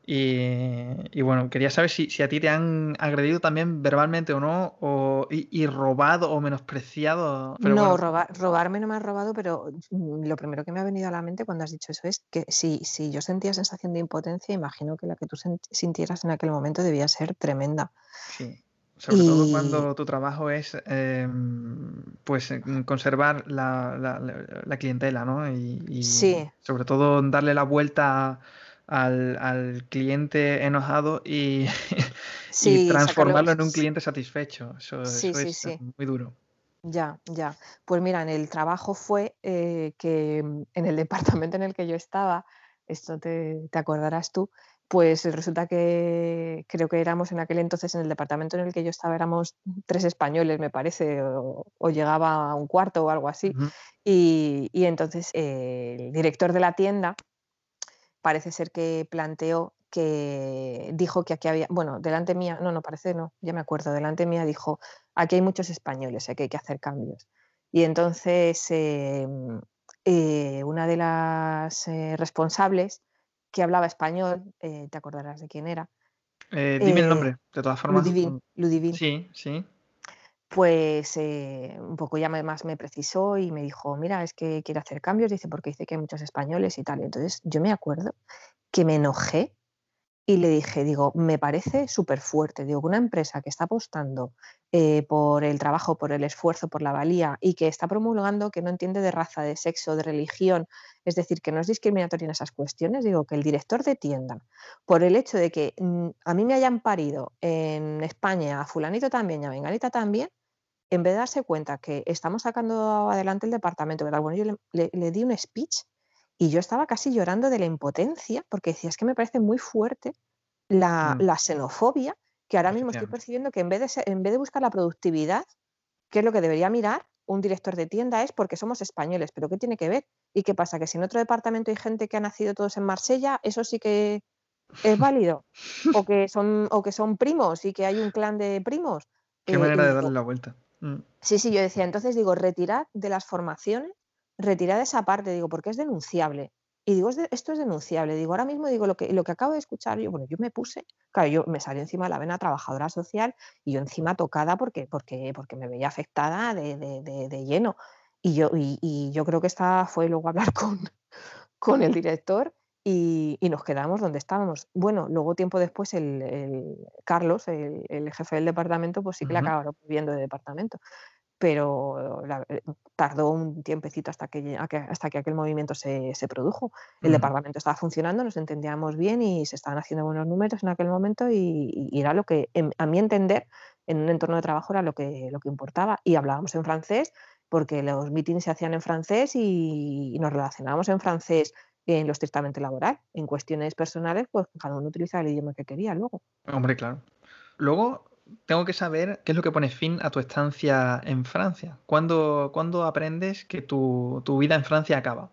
y, y bueno, quería saber si, si a ti te han agredido también verbalmente o no, o, y, y robado o menospreciado, pero No, bueno, roba- robarme no me has robado, pero mm, lo primero que me ha venido a la mente cuando has dicho eso es que si, si yo sentía sensación de impotencia, imagino que la que tú sintieras en aquel momento debía ser tremenda. Sí, sobre todo cuando tu trabajo es em, pues en conservar la, la- la- la clientela, ¿no? Y, y sí, sobre todo darle la vuelta al, al cliente enojado y, y sí, sacarlo. transformarlo en un cliente satisfecho. Eso, Sí, eso sí, es sí. muy duro. Ya, ya. Pues mira, en el trabajo fue eh, que mm, en el departamento en el que yo estaba, esto te, te acordarás tú, pues resulta que creo que éramos en aquel entonces en el departamento en el que yo estaba, éramos tres españoles, me parece, o, o llegaba a un cuarto o algo así. Y entonces eh, el director de la tienda parece ser que planteó que dijo que aquí había, bueno, delante mía, no, no parece, no, ya me acuerdo, delante mía dijo, aquí hay muchos españoles, aquí hay que hacer cambios. Y entonces eh, eh, una de las eh, responsables que hablaba español, eh, te acordarás de quién era, Eh, dime el eh, nombre, de todas formas. Ludivine, mm, Ludivine, Sí, sí. Pues eh, un poco ya más me precisó y me dijo, mira, es que quiere hacer cambios, dice, porque dice que hay muchos españoles y tal. Entonces yo me acuerdo que me enojé y le dije, digo, me parece súper fuerte, digo, una empresa que está apostando eh, por el trabajo, por el esfuerzo, por la valía y que está promulgando que no entiende de raza, de sexo, de religión, es decir, que no es discriminatoria en esas cuestiones, digo, que el director de tienda, por el hecho de que mm, a mí me hayan parido en España, a fulanito también y a venganita también, en vez de darse cuenta que estamos sacando adelante el departamento, ¿verdad? Bueno, yo le di un speech y yo estaba casi llorando de la impotencia, porque decía, es que me parece muy fuerte la, mm. xenofobia, que ahora mismo estoy percibiendo que en vez, de en vez de buscar la productividad, que es lo que debería mirar un director de tienda, es porque somos españoles, pero ¿qué tiene que ver? ¿Y qué pasa? Que si en otro departamento hay gente que ha nacido todos en Marsella, eso sí que es válido. o, que son, o que son primos y que hay un clan de primos. Qué manera de darle la vuelta. Mm. Sí, sí, yo decía, entonces digo, retirad de las formaciones retirada esa parte, digo, porque es denunciable. Y digo, esto es denunciable. Digo, ahora mismo digo lo que, lo que acabo de escuchar, yo, bueno, yo me puse, claro, yo me salió encima la vena trabajadora social y yo encima tocada porque, porque, porque me veía afectada de, de, lleno. Y yo, y, yo creo que esta fue luego hablar con, con el director y, y, nos quedamos donde estábamos. Bueno, luego tiempo después el, Carlos, el, jefe del departamento, pues sí que le acabaron viendo de departamento pero eh, tardó un tiempecito hasta que, hasta que aquel movimiento se, produjo. El departamento estaba funcionando, nos entendíamos bien y se estaban haciendo buenos números en aquel momento y, era lo que, a mi entender, en un entorno de trabajo era lo que, lo que importaba. Y hablábamos en francés porque los meetings se hacían en francés y, nos relacionábamos en francés en lo estrictamente laboral. En cuestiones personales, pues cada uno utilizaba el idioma que quería luego. Hombre, claro. Luego, tengo que saber qué es lo que pone fin a tu estancia en Francia. ¿Cuándo, aprendes que tu, vida en Francia acaba?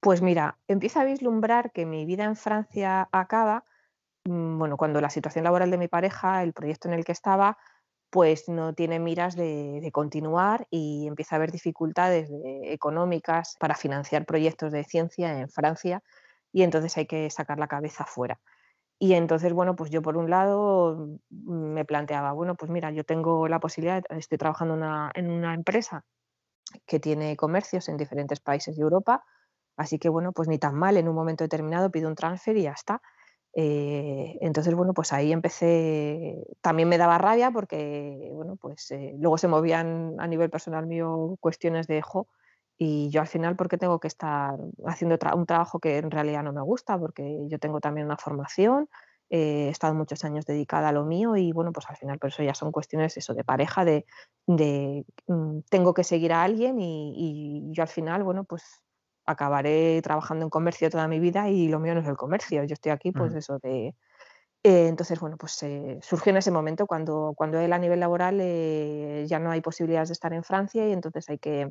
Pues mira, empiezo a vislumbrar que mi vida en Francia acaba, mm, bueno, cuando la situación laboral de mi pareja, el proyecto en el que estaba, pues no tiene miras de, continuar y empieza a haber dificultades económicas para financiar proyectos de ciencia en Francia y entonces hay que sacar la cabeza fuera. Y entonces, bueno, pues yo por un lado me planteaba, bueno, pues mira, yo tengo la posibilidad, estoy trabajando en una empresa que tiene comercios en diferentes países de Europa, así que bueno, pues ni tan mal, en un momento determinado pido un transfer y ya está. Eh, entonces, bueno, pues ahí empecé, también me daba rabia porque, bueno, pues eh, luego se movían a nivel personal mío cuestiones de, jo, y yo al final, ¿por qué tengo que estar haciendo un trabajo que en realidad no me gusta? Porque yo tengo también una formación, eh, he estado muchos años dedicada a lo mío y bueno, pues al final, por eso ya son cuestiones eso de pareja, de, mm, tengo que seguir a alguien y, yo al final, bueno, pues acabaré trabajando en comercio toda mi vida y lo mío no es el comercio. Yo estoy aquí, pues eso de... Eh, entonces, bueno, pues eh, surgió en ese momento cuando, cuando él a nivel laboral ya no hay posibilidades de estar en Francia y entonces hay que,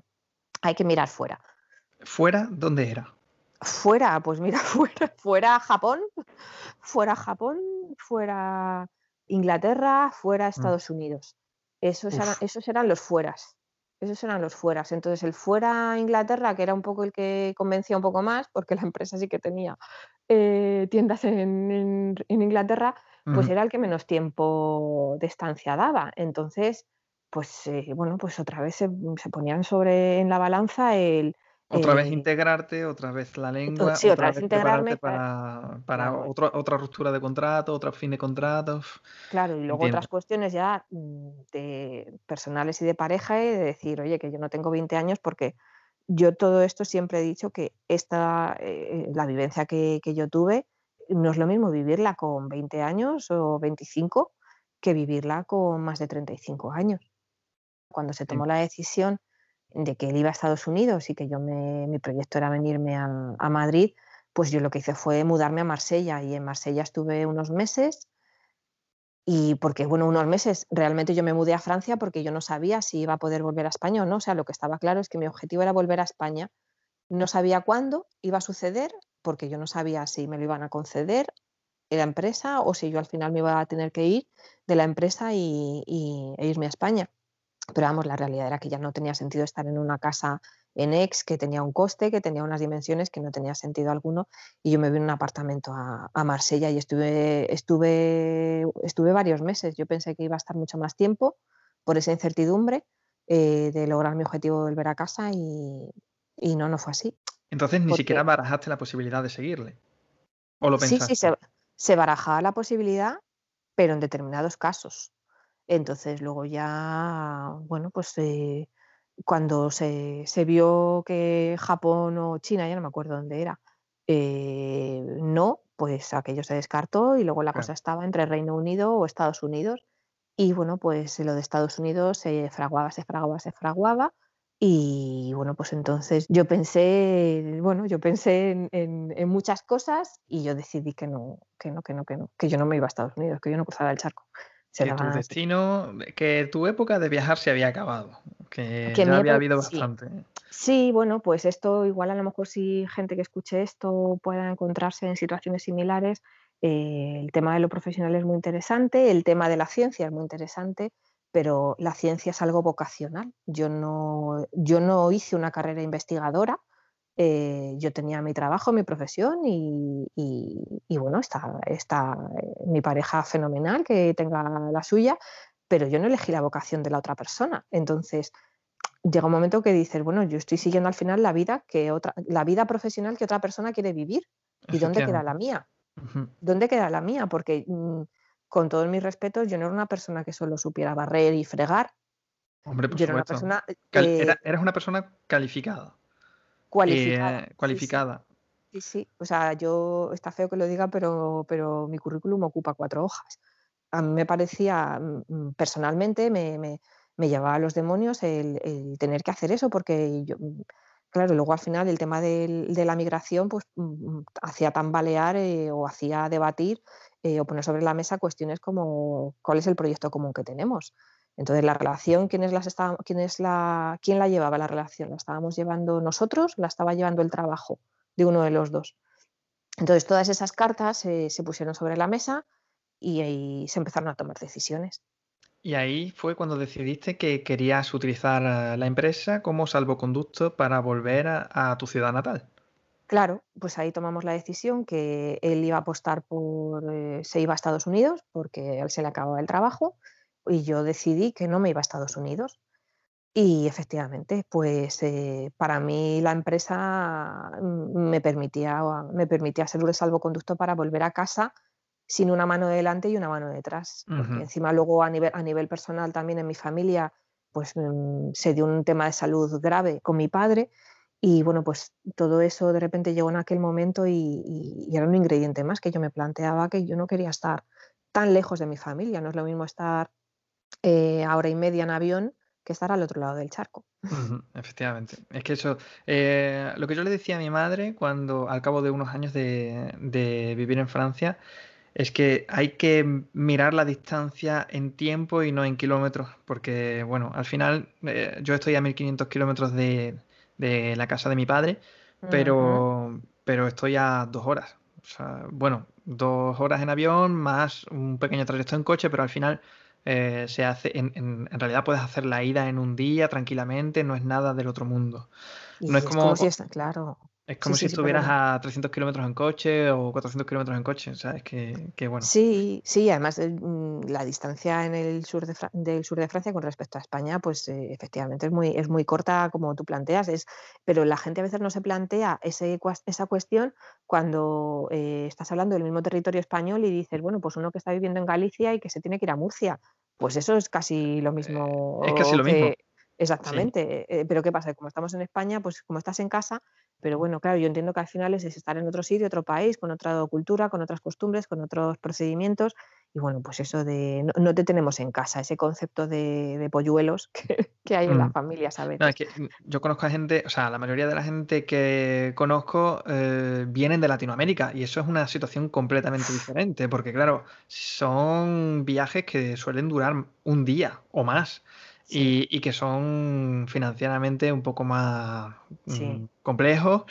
hay que mirar fuera. ¿Fuera? ¿Dónde era? Fuera, pues mira, fuera, fuera Japón, fuera Japón, fuera Inglaterra, fuera mm. Estados Unidos. Esos eran, esos eran, los fueras. Esos eran los fueras. Entonces, el fuera Inglaterra, que era un poco el que convencía un poco más, porque la empresa sí que tenía eh, tiendas en, Inglaterra, pues era el que menos tiempo de estancia daba. Entonces, pues eh, bueno, pues otra vez se, ponían sobre en la balanza el, otra vez integrarte, otra vez la lengua, sí, otra, vez, integrarme para, para otra ruptura de contrato, otro fin de contratos. Claro, y luego otras cuestiones ya mm, de personales y de pareja y de decir, oye, que yo no tengo 20 años porque yo todo esto siempre he dicho que esta, eh, la vivencia que, que yo tuve no es lo mismo vivirla con 20 años o 25 que vivirla con más de 35 años cuando se tomó la decisión de que él iba a Estados Unidos y que yo me, mi proyecto era venirme a, Madrid, pues yo lo que hice fue mudarme a Marsella y en Marsella estuve unos meses y porque, bueno, unos meses, realmente yo me mudé a Francia porque yo no sabía si iba a poder volver a España o no, o sea, lo que estaba claro es que mi objetivo era volver a España, no sabía cuándo iba a suceder porque yo no sabía si me lo iban a conceder la empresa o si yo al final me iba a tener que ir de la empresa y, e irme a España. Pero vamos, la realidad era que ya no tenía sentido estar en una casa en ex que tenía un coste, que tenía unas dimensiones que no tenía sentido alguno y yo me vi en un apartamento a, Marsella y estuve, estuve, estuve varios meses. Yo pensé que iba a estar mucho más tiempo por esa incertidumbre eh, de lograr mi objetivo de volver a casa y, no, no fue así. Entonces ni siquiera barajaste la posibilidad de seguirle. ¿O lo pensaste? Sí, sí, se barajaba la posibilidad, pero en determinados casos. Entonces luego ya, bueno, pues eh, cuando se, se, vio que Japón o China, ya no me acuerdo dónde era, eh, no, pues aquello se descartó y luego la cosa estaba entre Reino Unido o Estados Unidos. Y bueno, pues lo de Estados Unidos se fraguaba, se fraguaba, se fraguaba. Y bueno, pues entonces yo pensé, bueno, yo pensé en, muchas cosas y yo decidí que no, que no, que no, que no, que yo no me iba a Estados Unidos, que yo no cruzaba el charco. Que tu destino, que tu época de viajar se había acabado, que, ya había habido bastante. Sí. bueno, pues esto igual a lo mejor si gente que escuche esto pueda encontrarse en situaciones similares, eh, el tema de lo profesional es muy interesante, el tema de la ciencia es muy interesante, pero la ciencia es algo vocacional. Yo no, yo no hice una carrera investigadora, eh, yo tenía mi trabajo, mi profesión y, bueno, está, está eh, mi pareja fenomenal que tenga la suya, pero yo no elegí la vocación de la otra persona. Entonces, llega un momento que dices, bueno, yo estoy siguiendo al final la vida que otra, la vida profesional que otra persona quiere vivir. ¿Y dónde queda la mía? ¿Dónde queda la mía? Porque mm, con todos mis respetos, yo no era una persona que solo supiera barrer y fregar. Hombre, por yo era una persona. eras una persona calificada. Cualificada. Eh, cualificada. Sí, sí. O sea, yo, está feo que lo diga, pero, pero mi currículum ocupa cuatro hojas. A mí me parecía, mm, mm, personalmente, me, me, me llevaba a los demonios el, el, tener que hacer eso, porque yo, mm, claro, luego al final el tema de la migración, pues hacía tambalear eh, o hacía debatir eh, o poner sobre la mesa cuestiones como cuál es el proyecto común que tenemos. Entonces, la relación, ¿quién, es las quién, es la, ¿quién la llevaba la relación? ¿La estábamos llevando nosotros? ¿La estaba llevando el trabajo de uno de los dos? Entonces, todas esas cartas eh, se pusieron sobre la mesa y, se empezaron a tomar decisiones. Y ahí fue cuando decidiste que querías utilizar la empresa como salvoconducto para volver a tu ciudad natal. Claro, pues ahí tomamos la decisión que él iba a apostar por, eh, se iba a Estados Unidos porque a él se le acababa el trabajo y yo decidí que no me iba a Estados Unidos. Y efectivamente, pues eh, para mí la empresa mm, me permitía, me permitía ser un salvoconducto para volver a casa sin una mano delante y una mano detrás. Porque encima luego a nivel, a nivel personal también en mi familia, pues mm, se dio un tema de salud grave con mi padre y bueno, pues todo eso de repente llegó en aquel momento y, era un ingrediente más que yo me planteaba que yo no quería estar tan lejos de mi familia. No es lo mismo estar eh, a hora y media en avión que estar al otro lado del charco. efectivamente. Es que eso, eh, lo que yo le decía a mi madre cuando al cabo de unos años de, vivir en Francia, es que hay que mirar la distancia en tiempo y no en kilómetros, porque bueno, al final eh, yo estoy a 1500 kilómetros de, de la casa de mi padre, pero, pero estoy a dos horas. O sea, bueno, dos horas en avión más un pequeño trayecto en coche, pero al final eh, se hace, en, en, realidad puedes hacer la ida en un día tranquilamente, no es nada del otro mundo. no es, como, si está, claro. Es como si estuvieras a 300 kilómetros en coche o 400 kilómetros en coche, o sea, es que, bueno. Sí, sí, además eh, mm, la distancia en el sur de del sur de Francia con respecto a España, pues eh, efectivamente es muy, es muy corta como tú planteas, es, pero la gente a veces no se plantea ese, esa cuestión cuando eh, estás hablando del mismo territorio español y dices, bueno, pues uno que está viviendo en Galicia y que se tiene que ir a Murcia, pues eso es casi lo mismo. es casi lo mismo. Exactamente, pero ¿qué pasa? Como estamos en España, pues como estás en casa, pero bueno, claro, yo entiendo que al final es, estar en otro sitio, otro país, con otra cultura, con otras costumbres, con otros procedimientos. Y bueno, pues eso de no, te tenemos en casa, ese concepto de, polluelos que, hay en la mm. familia, ¿sabes? No, es que mm, yo conozco a gente, o sea, la mayoría de la gente que conozco eh, vienen de Latinoamérica y eso es una situación completamente diferente, porque claro, son viajes que suelen durar un día o más. Y, que son financieramente un poco más mm, complejos.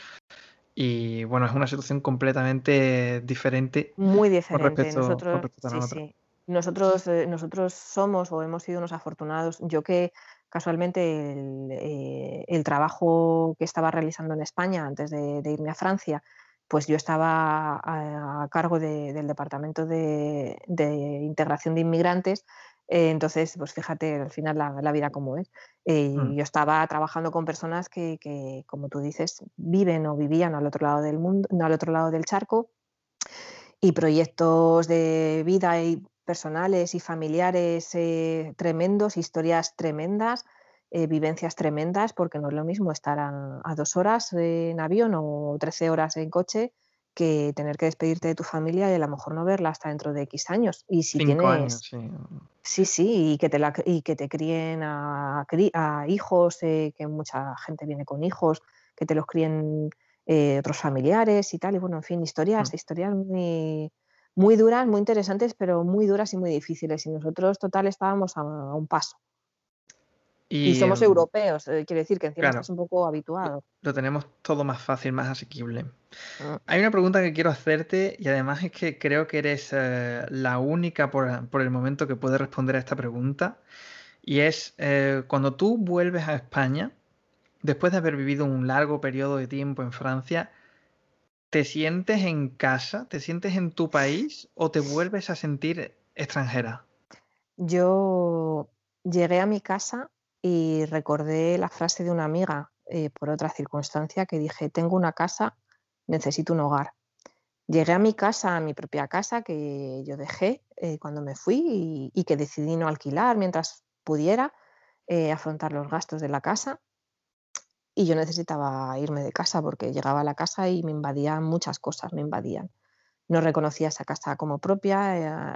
Y bueno, es una situación completamente diferente. Muy diferente. nosotros, sí, Nosotros, eh, nosotros somos o hemos sido unos afortunados. Yo que casualmente el, eh, trabajo que estaba realizando en España antes de, irme a Francia, pues yo estaba a, cargo del Departamento de, de Integración de Inmigrantes eh, entonces, pues fíjate al final la, vida como es. Eh, mm. Yo estaba trabajando con personas que, como tú dices, viven o vivían al otro lado del mundo, al otro lado del charco. y proyectos de vida y personales y familiares eh, tremendos, historias tremendas, eh, vivencias tremendas, porque no es lo mismo estar a, dos horas en avión o 13 horas en coche que tener que despedirte de tu familia y a lo mejor no verla hasta dentro de X años. Y si tienes... Años, sí. sí. sí, y que te, la, y que te críen a, a hijos, eh, que mucha gente viene con hijos, que te los críen eh, otros familiares y tal. Y bueno, en fin, historias, mm. historias muy, muy duras, muy interesantes, pero muy duras y muy difíciles. Y nosotros, total, estábamos a un paso. Y, somos em, europeos, eh, quiere decir que encima estás un poco habituado. Lo tenemos todo más fácil, más asequible. Ah. Hay una pregunta que quiero hacerte y además es que creo que eres eh, la única por, el momento que puede responder a esta pregunta. Y es, eh, cuando tú vuelves a España, después de haber vivido un largo periodo de tiempo en Francia, ¿te sientes en casa? ¿Te sientes en tu país o te vuelves a sentir extranjera? Yo llegué a mi casa y recordé la frase de una amiga eh, por otra circunstancia que dije, tengo una casa, necesito un hogar. Llegué a mi casa, a mi propia casa que yo dejé eh, cuando me fui y, que decidí no alquilar mientras pudiera eh, afrontar los gastos de la casa. Y yo necesitaba irme de casa porque llegaba a la casa y me invadían muchas cosas, me invadían. No reconocía esa casa como propia,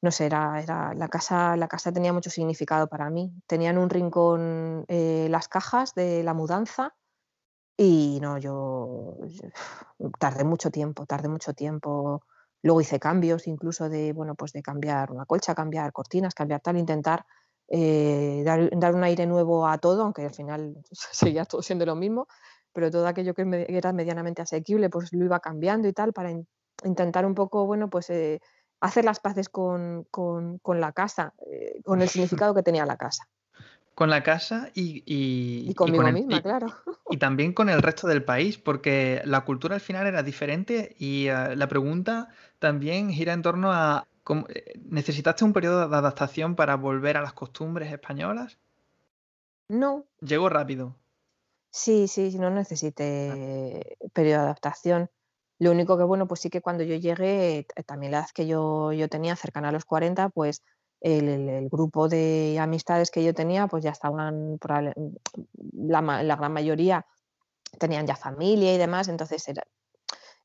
no sé, era, era, la, casa, la casa tenía mucho significado para mí. Tenía en un rincón eh, las cajas de la mudanza y no, yo, tardé mucho tiempo, tardé mucho tiempo. Luego hice cambios incluso de, bueno, pues de cambiar una colcha, cambiar cortinas, cambiar tal, intentar eh, dar, dar, un aire nuevo a todo, aunque al final seguía todo siendo lo mismo, pero todo aquello que era medianamente asequible, pues lo iba cambiando y tal para intentar un poco, bueno, pues... Eh, hacer las paces con, la casa, eh, con el significado que tenía la casa. Con la casa y, y, conmigo misma, claro. Y también con el resto del país, porque la cultura al final era diferente y eh, la pregunta también gira en torno a, eh, ¿necesitaste un periodo de adaptación para volver a las costumbres españolas? No. Llegó rápido. Sí, sí, no necesité periodo de adaptación. Lo único que, bueno, pues sí que cuando yo llegué, también la edad que yo, yo tenía, cercana a los 40, pues el, grupo de amistades que yo tenía, pues ya estaban, la, la, gran mayoría tenían ya familia y demás, entonces era,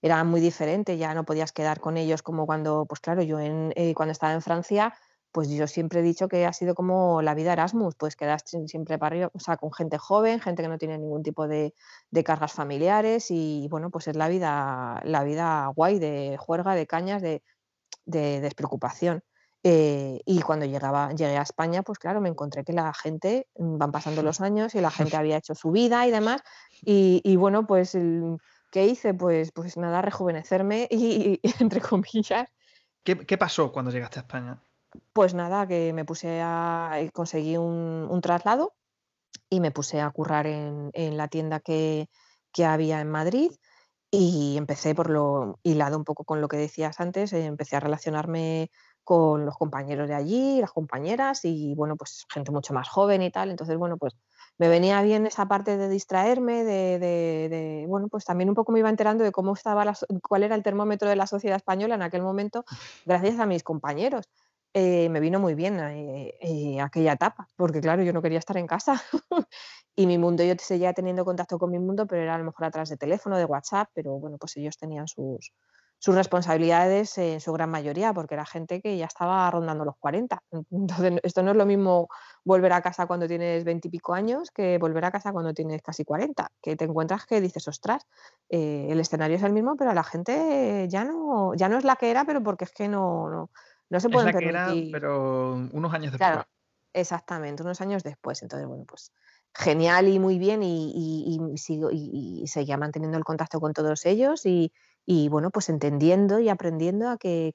era muy diferente, ya no podías quedar con ellos como cuando, pues claro, yo eh, cuando estaba en Francia, pues yo siempre he dicho que ha sido como la vida Erasmus, pues quedas siempre para o sea, con gente joven, gente que no tiene ningún tipo de, cargas familiares y bueno, pues es la vida, la vida guay de juerga, de cañas, de, despreocupación. Eh, y cuando llegaba, llegué a España, pues claro, me encontré que la gente, mm, van pasando los años y la gente había hecho su vida y demás. Y, bueno, pues, ¿qué hice? Pues, pues nada, rejuvenecerme y, entre comillas. ¿Qué pasó cuando llegaste a España? Pues nada, que me puse a eh, conseguí un, traslado y me puse a currar en, la tienda que, había en Madrid y empecé por lo hilado un poco con lo que decías antes, eh, empecé a relacionarme con los compañeros de allí, las compañeras y bueno, pues gente mucho más joven y tal. Entonces, bueno, pues me venía bien esa parte de distraerme, de, bueno, pues también un poco me iba enterando de cómo estaba, cuál era el termómetro de la sociedad española en aquel momento, gracias a mis compañeros. Eh, me vino muy bien eh, eh, aquella etapa, porque claro, yo no quería estar en casa y mi mundo, yo seguía teniendo contacto con mi mundo, pero era a lo mejor a través de teléfono, de WhatsApp, pero bueno, pues ellos tenían sus, sus responsabilidades en su gran mayoría, porque era gente que ya estaba rondando los 40. Entonces, esto no es lo mismo volver a casa cuando tienes 20 y pico años que volver a casa cuando tienes casi 40, que te encuentras que dices, ostras, el escenario es el mismo, pero la gente ya no, ya no es la que era, pero porque es que no no se pueden permitir. pero unos años después. Claro, exactamente, unos años después. Entonces, bueno, pues genial y muy bien y, sigo, y, seguía manteniendo el contacto con todos ellos y, bueno, pues entendiendo y aprendiendo a que,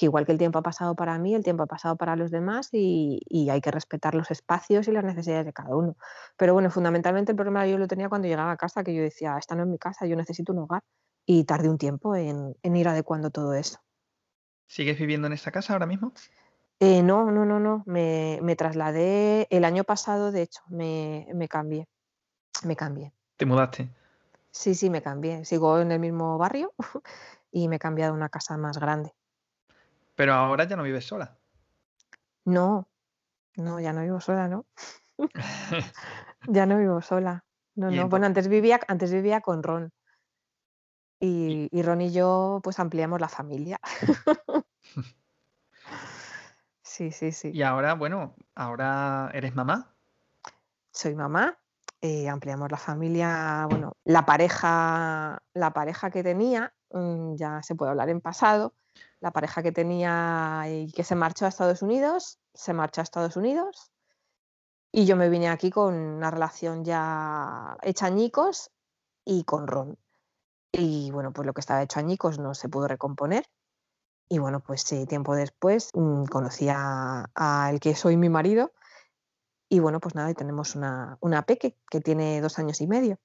igual que el tiempo ha pasado para mí, el tiempo ha pasado para los demás y, hay que respetar los espacios y las necesidades de cada uno. Pero bueno, fundamentalmente el problema yo lo tenía cuando llegaba a casa, que yo decía, esta no es mi casa, yo necesito un hogar. Y tardé un tiempo en ir adecuando todo eso. ¿Sigues viviendo en esta casa ahora mismo? Eh, no, no, no, no. Me, trasladé el año pasado, de hecho, me, cambié. Me cambié. ¿Te mudaste? Sí, sí, me cambié. Sigo en el mismo barrio, y me he cambiado a una casa más grande. Pero ahora ya no vives sola. No, no, ya no vivo sola, ¿no? ya no vivo sola. No, no. Bueno, antes vivía, antes vivía con Ron. Y, y Ron y yo, pues ampliamos la familia. sí, sí, sí. Y ahora, bueno, ahora eres mamá. Soy mamá. Eh, ampliamos la familia. Bueno, la pareja, la pareja que tenía, mm, ya se puede hablar en pasado. La pareja que tenía y que se marchó a Estados Unidos, se marchó a Estados Unidos y yo me vine aquí con una relación ya hecha añicos y con Ron. Y bueno, pues lo que estaba hecho añicos no se pudo recomponer. Y bueno, pues sí, tiempo después mm, conocí al que soy mi marido. Y bueno, pues nada, y tenemos una, una peque que tiene dos años y medio.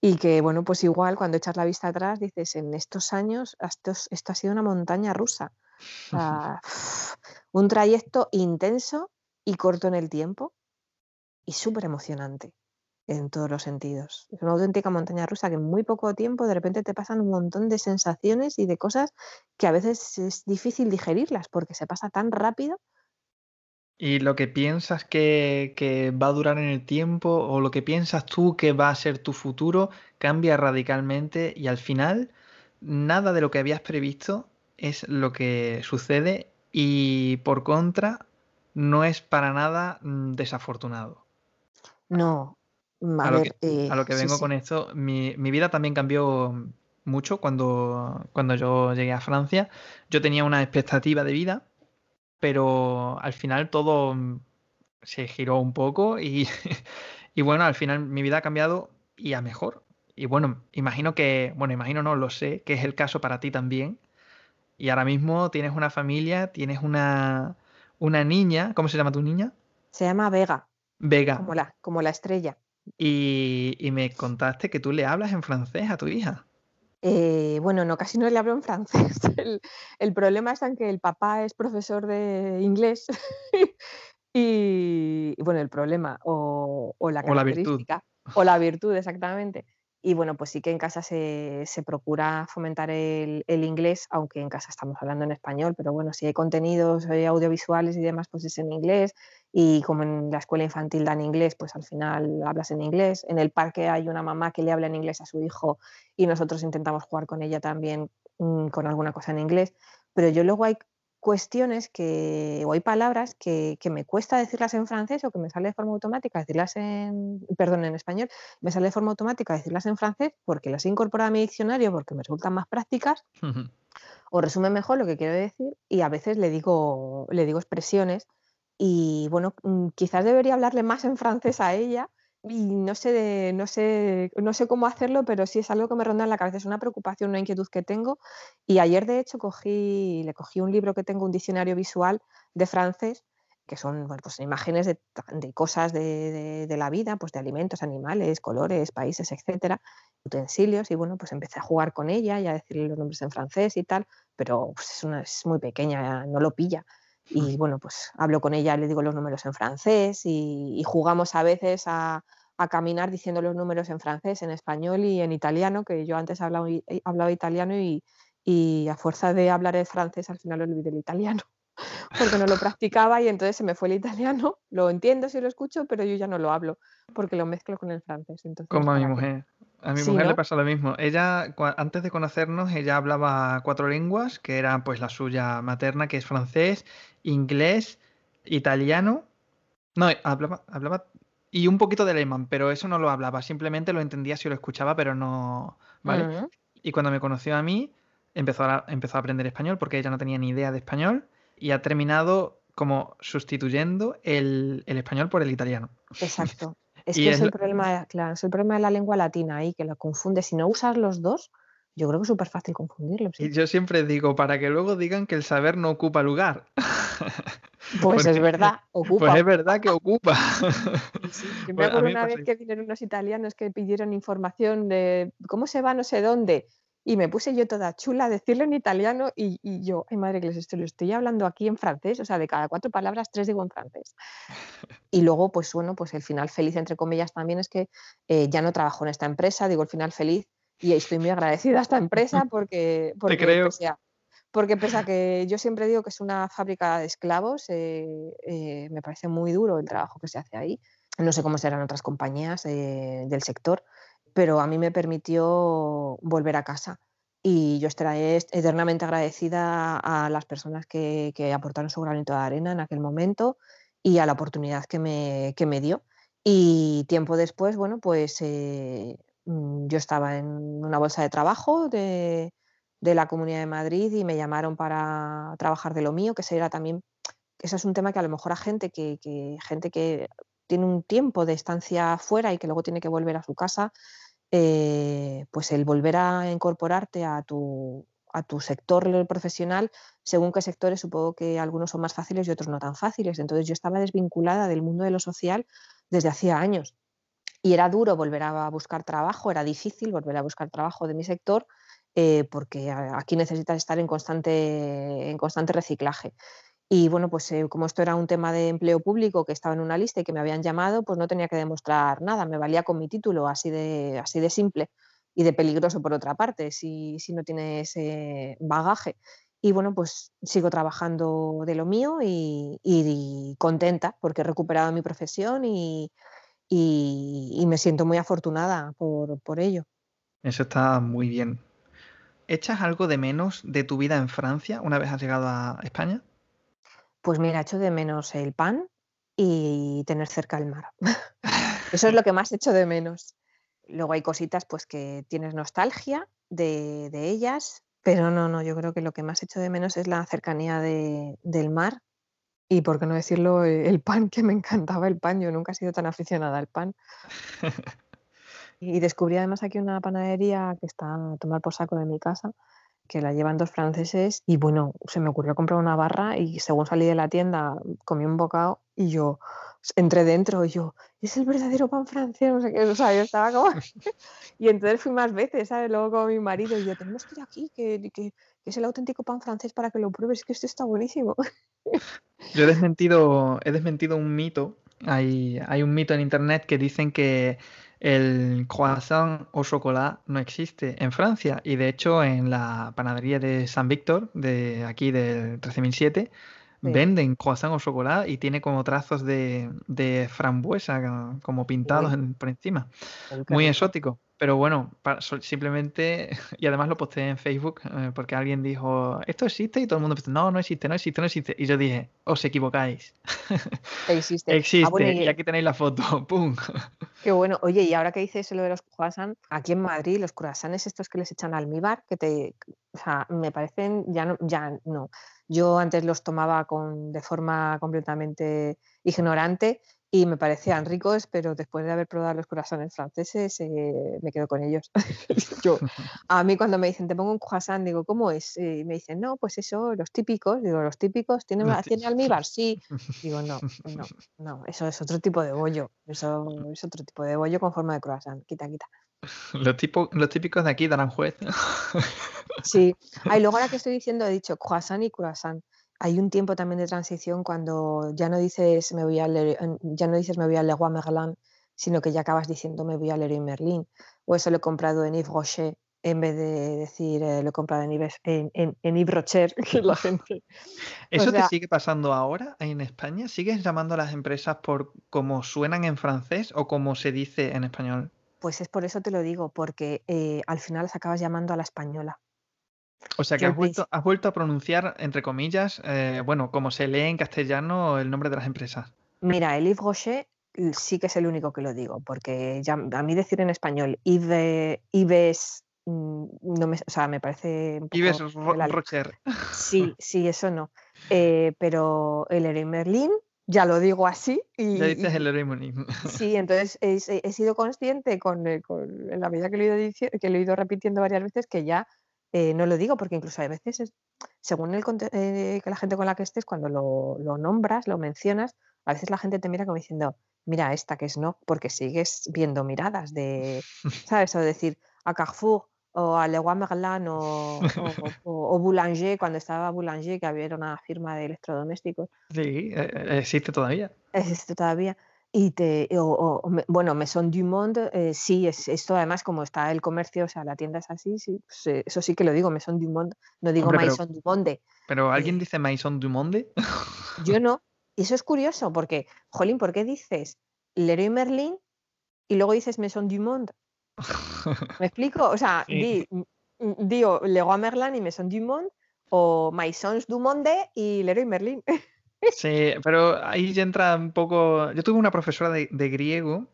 Y que bueno, pues igual cuando echas la vista atrás dices, en estos años esto, esto ha sido una montaña rusa. un trayecto intenso y corto en el tiempo y súper emocionante en todos los sentidos. Es una auténtica montaña rusa que en muy poco tiempo de repente te pasan un montón de sensaciones y de cosas que a veces es difícil digerirlas porque se pasa tan rápido. ¿Y lo que piensas que, que, va a durar en el tiempo o lo que piensas tú que va a ser tu futuro cambia radicalmente y al final nada de lo que habías previsto es lo que sucede y por contra no es para nada mm, desafortunado? No, mm, a, lo, que, eh, vengo con esto, mi, vida también cambió mucho cuando, cuando yo llegué a Francia. Yo tenía una expectativa de vida, pero al final todo mm, se giró un poco y, y bueno, al final mi vida ha cambiado y a mejor. Y bueno, imagino que, bueno, imagino no, lo sé, que es el caso para ti también. Y ahora mismo tienes una familia, tienes una, una niña, ¿cómo se llama tu niña? Se llama Vega. Vega. Como la, como la estrella. Y, me contaste que tú le hablas en francés a tu hija. Eh, bueno, no, casi no le hablo en francés. El, problema es en que el papá es profesor de inglés. y, bueno, el problema, o, la característica, o la virtud, exactamente. Y bueno, pues sí que en casa se, procura fomentar el, inglés, aunque en casa estamos hablando en español, pero bueno, si hay contenidos eh, audiovisuales y demás, pues es en inglés. Y como en la escuela infantil dan inglés, pues al final hablas en inglés. En el parque hay una mamá que le habla en inglés a su hijo y nosotros intentamos jugar con ella también mm, con alguna cosa en inglés. Pero yo luego hay cuestiones que, o hay palabras que, me cuesta decirlas en francés o que me sale de forma automática decirlas en, perdón, en español, me sale de forma automática decirlas en francés porque las he incorporado a mi diccionario porque me resultan más prácticas o resumen mejor lo que quiero decir y a veces le digo, le digo expresiones y bueno, mm, quizás debería hablarle más en francés a ella y no sé, de, no, sé, no sé cómo hacerlo, pero sí es algo que me ronda en la cabeza, es una preocupación, una inquietud que tengo. Y ayer, de hecho, cogí, le cogí un libro que tengo, un diccionario visual de francés, que son pues, imágenes de, cosas de, la vida, pues de alimentos, animales, colores, países, etcétera, utensilios, y bueno, pues empecé a jugar con ella y a decirle los nombres en francés y tal, pero pues, es muy pequeña, no lo pilla. Y bueno, pues hablo con ella, le digo los números en francés y, jugamos a veces a, caminar diciendo los números en francés, en español y en italiano, que yo antes hablaba, hablaba italiano y, y, a fuerza de hablar el francés al final olvidé el italiano, porque no lo practicaba y entonces se me fue el italiano. Lo entiendo si lo escucho, pero yo ya no lo hablo porque lo mezclo con el francés. Entonces, Como a mi mujer. A mi mujer le pasa lo mismo. Ella, antes de conocernos, ella hablaba cuatro lenguas, que era pues la suya materna, que es francés, inglés, italiano. No, hablaba, hablaba y un poquito de alemán, pero eso no lo hablaba, simplemente lo entendía si lo escuchaba, pero no, ¿vale? Y cuando me conoció a mí, empezó a, empezó a aprender español porque ella no tenía ni idea de español y ha terminado como sustituyendo el, el español por el italiano. Exacto. Es que es, el problema, claro, es el problema de la lengua latina ahí, que lo confunde. Si no usas los dos, yo creo que es súper fácil confundirlos. Y yo siempre digo, para que luego digan que el saber no ocupa lugar. Pues es verdad, ocupa. Pues es verdad que ocupa. Sí, me pues acuerdo una vez que vinieron unos italianos que pidieron información de cómo se va no sé dónde. Y me puse yo toda chula a decirlo en italiano y, yo, ay madre que les estoy, lo estoy hablando aquí en francés, o sea, de cada cuatro palabras, tres digo en francés. Y luego, pues bueno, pues el final feliz, entre comillas, también es que eh, ya no trabajo en esta empresa, digo el final feliz, Y estoy muy agradecida a esta empresa porque, porque creo. Pese a, porque pese a que yo siempre digo que es una fábrica de esclavos, eh, eh, me parece muy duro el trabajo que se hace ahí. No sé cómo serán otras compañías eh, del sector, pero a mí me permitió volver a casa. Y yo estaré eternamente agradecida a las personas que, que aportaron su granito de arena en aquel momento y a la oportunidad que me, que me dio. Y tiempo después, bueno, pues eh, mm, yo estaba en una bolsa de trabajo de, de, la Comunidad de Madrid y me llamaron para trabajar de lo mío, que será también, eso es un tema que a lo mejor a gente que, que, gente que tiene un tiempo de estancia fuera y que luego tiene que volver a su casa, eh, pues el volver a incorporarte a tu, a tu sector profesional, según qué sectores, supongo que algunos son más fáciles y otros no tan fáciles. Entonces yo estaba desvinculada del mundo de lo social desde hacía años. Y era duro volver a buscar trabajo, era difícil volver a buscar trabajo de mi sector, eh, porque aquí necesitas estar en constante, en constante reciclaje. Y bueno, pues eh, como esto era un tema de empleo público que estaba en una lista y que me habían llamado, pues no tenía que demostrar nada, me valía con mi título, así de, así de simple y de peligroso por otra parte, si, si no tienes ese bagaje. Y bueno, pues sigo trabajando de lo mío y, y, contenta porque he recuperado mi profesión y, y me siento muy afortunada por, por, ello. Eso está muy bien. ¿Echas algo de menos de tu vida en Francia una vez has llegado a España? Pues mira, echo de menos el pan y tener cerca el mar. Eso es lo que más echo de menos. Luego hay cositas pues que tienes nostalgia de, de, ellas, pero no, no, yo creo que lo que más echo de menos es la cercanía de, del mar y, por qué no decirlo, e, el pan, que me encantaba el pan. Yo nunca he sido tan aficionada al pan. y descubrí además aquí una panadería que está a tomar por saco de mi casa, que la llevan dos franceses y bueno, se me ocurrió comprar una barra y según salí de la tienda comí un bocado y yo entré dentro y yo, es el verdadero pan francés, no sé qué, o sea, yo estaba como... y entonces fui más veces, ¿sabes? Luego con mi marido y yo, tenemos que ir aquí, que, que, es el auténtico pan francés para que lo pruebes, que esto está buenísimo. yo he desmentido, he desmentido un mito, hay, hay un mito en internet que dicen que el croissant o chocolat no existe en Francia y de hecho en la panadería de San Víctor, de aquí del 13007, venden croissant o chocolate y tiene como trazos de, de frambuesa como pintados por encima. Muy exótico. Pero bueno, simplemente, y además lo posté en Facebook eh, porque alguien dijo, esto existe y todo el mundo dijo, no, no existe, no existe, no existe. Y yo dije, os equivocáis. Existe. Ah, existe. y... aquí tenéis la foto. ¡Pum! Qué bueno. Oye, y ahora que dices lo de los croissants, aquí en Madrid los croissants estos que les echan almíbar, que te, o sea, me parecen, ya no, ya no. Yo antes los tomaba con, de forma completamente ignorante y me parecían ricos, pero después de haber probado los corazones franceses eh, me quedo con ellos. Yo, a mí cuando me dicen, te pongo un croissant, digo, ¿cómo es? Y me dicen, no, pues eso, los típicos, digo, los típicos, ¿tiene, ¿tiene almíbar? Sí. Digo, no, no, no, eso es otro tipo de bollo, eso es otro tipo de bollo con forma de croissant, quita, quita. Los, tipo, los típicos de aquí darán juez. Sí. Ay, luego ahora que estoy diciendo, he dicho croissant y croissant hay un tiempo también de transición cuando ya no dices me voy a leer, ya no dices me voy a Leroy Merlin, sino que ya acabas diciendo me voy a Leroy Merlin. O eso lo he comprado en Yves Rocher en vez de decir eh, lo he comprado en Yves, en, en, Yves Rocher, que la gente. ¿Eso te sigue pasando ahora en España? ¿Sigues llamando a las empresas por cómo suenan en francés o como se dice en español? Pues es por eso te lo digo, porque eh, al final las acabas llamando a la española. O sea que has vuelto, has vuelto, a pronunciar, entre comillas, eh, bueno, como se lee en castellano el nombre de las empresas. Mira, el Yves Rocher sí que es el único que lo digo, porque ya, a mí decir en español Yves, mm, no me, o sea, me parece... Un Yves Rocher. Sí, sí, eso no. Eh, pero el Leroy Merlin ya lo digo así. Y, ya dices el Merlin. Sí, entonces he, he sido consciente con, eh, con, en la medida que lo, he ido, que lo he ido repitiendo varias veces que ya eh, no lo digo porque incluso a veces, según el eh, que la gente con la que estés, cuando lo, lo, nombras, lo mencionas, a veces la gente te mira como diciendo, mira esta que es no, porque sigues viendo miradas de, ¿sabes? O decir a Carrefour o a Leroy Merlin o, o, Boulanger, cuando estaba Boulanger, que había una firma de electrodomésticos. Sí, e, e, existe todavía. Existe todavía. Y te, bueno, Maison du Monde, eh, sí, es esto además como está el comercio, o sea, la tienda es así, sí, pues, eh, eso sí que lo digo, Maison du Monde, no digo Maison du Monde. Pero ¿alguien dice Maison du Monde? Yo no, y eso es curioso, porque, Jolín, ¿por qué dices Leroy Merlin y luego dices Maison du Monde? ¿Me explico? O sea, digo Leroy Merlin y Maison du Monde, o Maisons du Monde y Leroy Merlin. Sí, pero ahí ya entra un poco. Yo tuve una profesora de, griego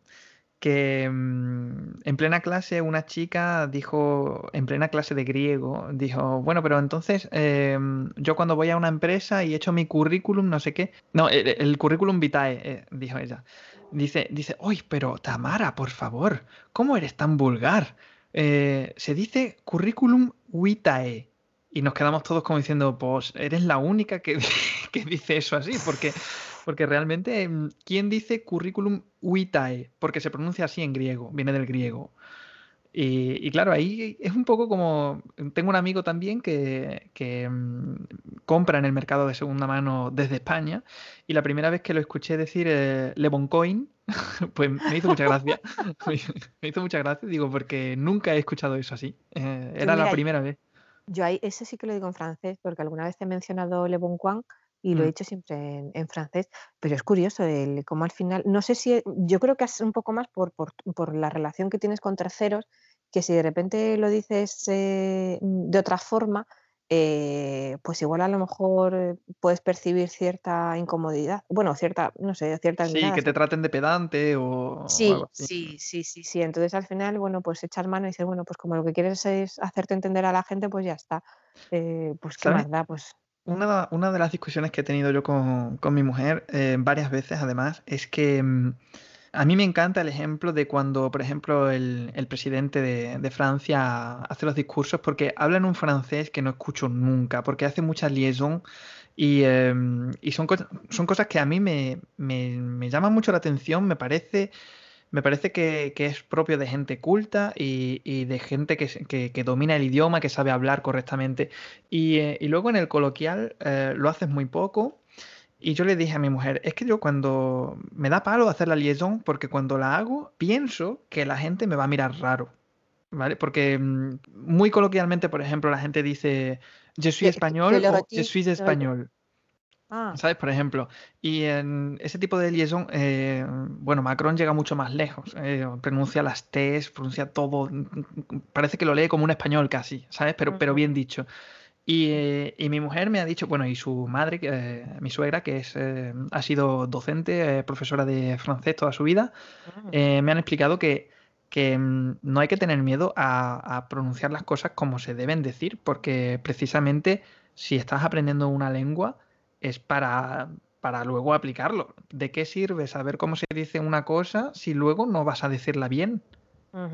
que mm, en plena clase una chica dijo, en plena clase de griego, dijo, bueno, pero entonces em, yo cuando voy a una empresa y he hecho mi currículum, no sé qué, no, el, currículum vitae, eh, dijo ella, dice, dice, uy, pero Tamara, por favor, ¿cómo eres tan vulgar? Eh, se dice currículum vitae. Y nos quedamos todos como diciendo, pues eres la única que, que dice eso así, porque, porque realmente, mm, ¿quién dice currículum vitae? Porque se pronuncia así en griego, viene del griego. Y, claro, ahí es un poco como. Tengo un amigo también que, que, mm, compra en el mercado de segunda mano desde España. Y la primera vez que lo escuché decir eh, Leboncoin, pues me hizo mucha gracia. me hizo mucha gracia, digo, porque nunca he escuchado eso así. Eh, era la primera vez. Yo ahí, ese sí que lo digo en francés, porque alguna vez he mencionado Le Bon Coin y lo he dicho mm. siempre en, francés, pero es curioso el cómo al final, no sé si, yo creo que es un poco más por, por, la relación que tienes con terceros, que si de repente lo dices eh, de otra forma, eh, pues igual a lo mejor eh, puedes percibir cierta incomodidad, bueno, cierta, no sé, cierta... Sí, que te traten de pedante o... Sí, sí, sí, sí, sí. Entonces al final, bueno, pues echar mano y decir, bueno, pues como lo que quieres es hacerte entender a la gente, pues ya está. Eh, pues qué más da, pues... Una, una, de las discusiones que he tenido yo con, con mi mujer varias veces, además, es que... Mm, a mí me encanta el ejemplo de cuando, por ejemplo, el, presidente de, Francia hace los discursos porque habla en un francés que no escucho nunca, porque hace mucha liaison y, em, son, son cosas que a mí me, me, llaman mucho la atención, me parece, me parece que, es propio de gente culta y, de gente que, domina el idioma, que sabe hablar correctamente. Y, eh, luego en el coloquial eh, lo haces muy poco y yo le dije a mi mujer, es que yo cuando me da palo hacer la liaison, porque cuando la hago, pienso que la gente me va a mirar raro. ¿Vale? Porque mm, muy coloquialmente, por ejemplo, la gente dice, yo soy español o yo soy español. Ah. ¿Sabes? Por ejemplo. Y en ese tipo de liaison, eh, bueno, Macron llega mucho más lejos. Eh, pronuncia las T's, pronuncia todo. Parece que lo lee como un español casi, ¿sabes? Pero, pero bien dicho. Y, mi mujer me ha dicho, bueno, y su madre, eh, mi suegra, que es, eh, ha sido docente, eh, profesora de francés toda su vida, ah. me han explicado que, que mm, no hay que tener miedo a, pronunciar las cosas como se deben decir, porque precisamente si estás aprendiendo una lengua es para, para luego aplicarlo. ¿De qué sirve saber cómo se dice una cosa si luego no vas a decirla bien?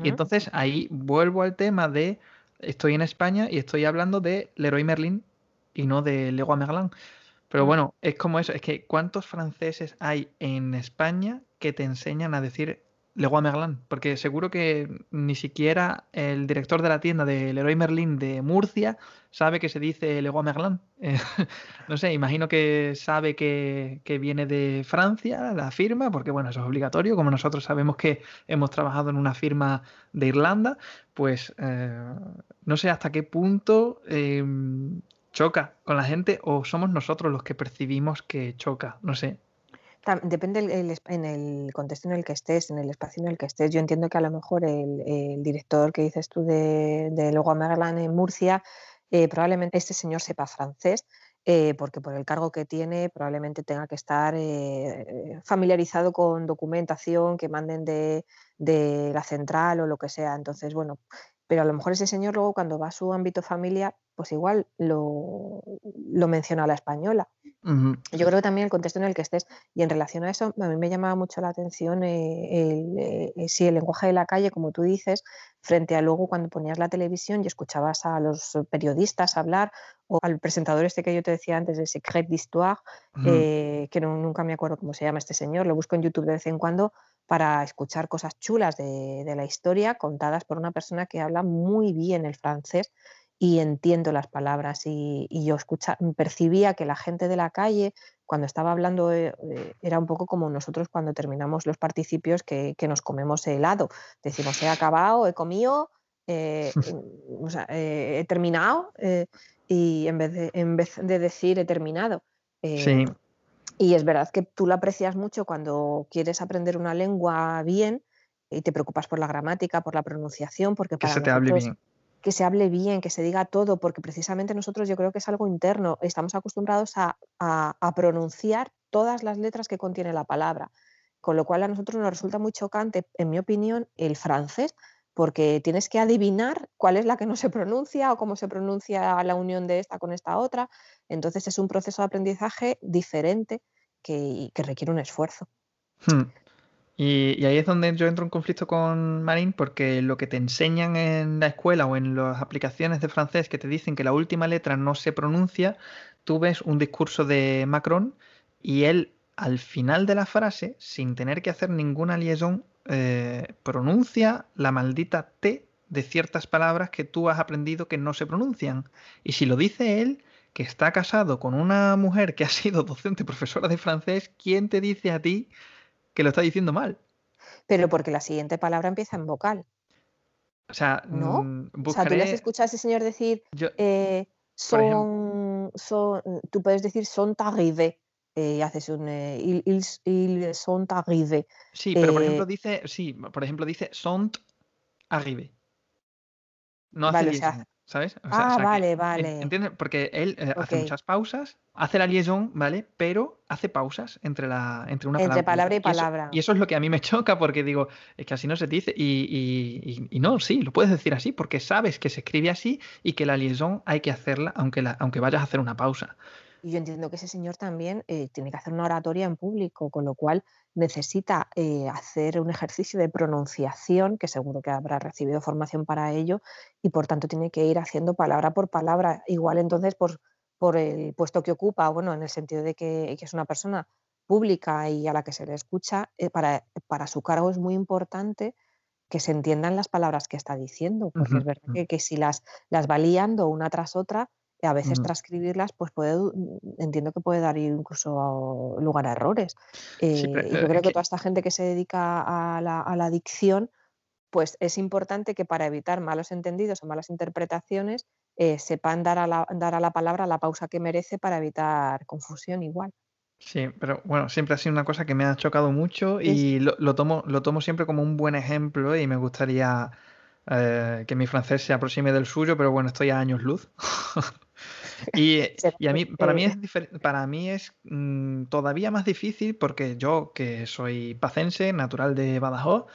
Y entonces ahí vuelvo al tema de estoy en España y estoy hablando de Leroy Merlin y no de Leroy Merlin. Pero bueno, es como eso, es que ¿cuántos franceses hay en España que te enseñan a decir Leroy Merlin? Porque seguro que ni siquiera el director de la tienda de Leroy Merlin de Murcia sabe que se dice Leroy Merlin. no sé, imagino que sabe que, que, viene de Francia la firma, porque bueno, eso es obligatorio, como nosotros sabemos que hemos trabajado en una firma de Irlanda, pues eh, no sé hasta qué punto em, choca con la gente o somos nosotros los que percibimos que choca, no sé. Depende en el contexto en el que estés, en el espacio en el que estés. Yo entiendo que a lo mejor el, director que dices tú de, de Merlin en Murcia, eh, probablemente este señor sepa francés, eh, porque por el cargo que tiene probablemente tenga que estar familiarizado con documentación que manden de, de la central o lo que sea. Entonces, bueno, pero a lo mejor ese señor luego cuando va a su ámbito familia, pues igual lo, lo menciona a la española. Yo creo que también el contexto en el que estés, y en relación a eso, a mí me llamaba mucho la atención eh, el, eh, el lenguaje de la calle, como tú dices, frente a luego cuando ponías la televisión y escuchabas a los periodistas hablar, o al presentador este que yo te decía antes, de Secret d'Histoire, eh, que nunca me acuerdo cómo se llama este señor, lo busco en YouTube de vez en cuando, para escuchar cosas chulas de, la historia contadas por una persona que habla muy bien el francés y entiendo las palabras y, yo escucha, percibía que la gente de la calle cuando estaba hablando eh, eh, era un poco como nosotros cuando terminamos los participios que, nos comemos helado. Decimos, he acabado, he comido, eh, he terminado y en vez, de, en vez de decir he terminado. sí. Y es verdad que tú lo aprecias mucho cuando quieres aprender una lengua bien y te preocupas por la gramática, por la pronunciación, porque para que se te hable bien. que se hable bien, que se diga todo, porque precisamente nosotros yo creo que es algo interno, estamos acostumbrados a, pronunciar todas las letras que contiene la palabra, con lo cual a nosotros nos resulta muy chocante, en mi opinión, el francés, porque tienes que adivinar cuál es la que no se pronuncia o cómo se pronuncia la unión de esta con esta otra. Entonces es un proceso de aprendizaje diferente que, requiere un esfuerzo. Hmm. Y, ahí es donde yo entro en conflicto con Marín, porque lo que te enseñan en la escuela o en las aplicaciones de francés que te dicen que la última letra no se pronuncia, tú ves un discurso de Macron y él al final de la frase, sin tener que hacer ninguna liaison, eh, pronuncia la maldita T de ciertas palabras que tú has aprendido que no se pronuncian. Y si lo dice él, que está casado con una mujer que ha sido docente, profesora de francés, ¿quién te dice a ti? que lo está diciendo mal. Pero porque la siguiente palabra empieza en vocal. O sea, ¿no? Mm, o sea, tú le has escuchado a ese señor decir eh, son, son, tú puedes decir son arrivés eh, y haces un eh, ils, ils, sont arrivés. Sí, pero por ejemplo dice, sí, por ejemplo dice sont arrivés. No hace vale, ¿sabes? ah, vale, vale. ¿Entiendes? Porque él eh, hace muchas pausas, hace la liaison, ¿vale? Pero hace pausas entre, la, entre una entre palabra. y palabra. Y eso, es lo que a mí me choca porque digo, es que así no se dice. Y, y, no, sí, lo puedes decir así porque sabes que se escribe así y que la liaison hay que hacerla aunque, la, aunque vayas a hacer una pausa. Y yo entiendo que ese señor también eh, tiene que hacer una oratoria en público, con lo cual necesita eh, hacer un ejercicio de pronunciación, que seguro que habrá recibido formación para ello, y por tanto tiene que ir haciendo palabra por palabra. Igual entonces por, por el puesto que ocupa, bueno, en el sentido de que, es una persona pública y a la que se le escucha, eh, para, para, su cargo es muy importante que se entiendan las palabras que está diciendo, porque es verdad que, que, si las, las va liando una tras otra, a veces transcribirlas, pues puede, mm, entiendo que puede dar incluso lugar a errores. Eh, yo creo que, toda esta gente que se dedica a la, a la, dicción, pues es importante que para evitar malos entendidos o malas interpretaciones, eh, sepan dar a, la, dar a la palabra la pausa que merece para evitar confusión igual. Sí, pero bueno, siempre ha sido una cosa que me ha chocado mucho y lo, lo, tomo, lo tomo siempre como un buen ejemplo y me gustaría eh, que mi francés se aproxime del suyo, pero bueno, estoy a años luz. y, a mí, para mí es, para mí es mm, todavía más difícil porque yo, que soy pacense, natural de Badajoz,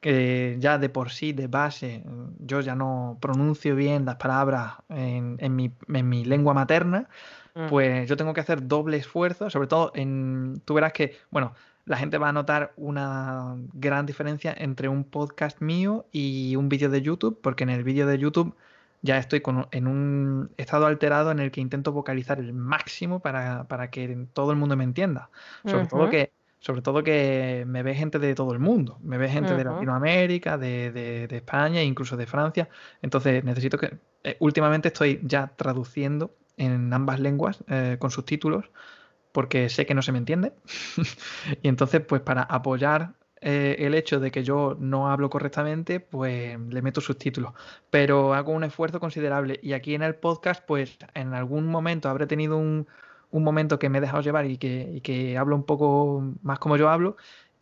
que ya de por sí, de base, yo ya no pronuncio bien las palabras en, en, mi, en mi, lengua materna, mm. pues yo tengo que hacer doble esfuerzo, sobre todo en, tú verás que, bueno, la gente va a notar una gran diferencia entre un podcast mío y un vídeo de YouTube, porque en el vídeo de YouTube ya estoy en un estado alterado en el que intento vocalizar el máximo para, que todo el mundo me entienda. Sobre, todo que, sobre todo que me ve gente de todo el mundo, me ve gente de Latinoamérica, de, de, España e incluso de Francia. Entonces necesito que... Eh, últimamente estoy ya traduciendo en ambas lenguas eh, con subtítulos porque sé que no se me entiende. y entonces, pues para apoyar eh, el hecho de que yo no hablo correctamente, pues le meto subtítulos. Pero hago un esfuerzo considerable. Y aquí en el podcast, pues en algún momento habré tenido un, momento que me he dejado llevar y que, que hablo un poco más como yo hablo.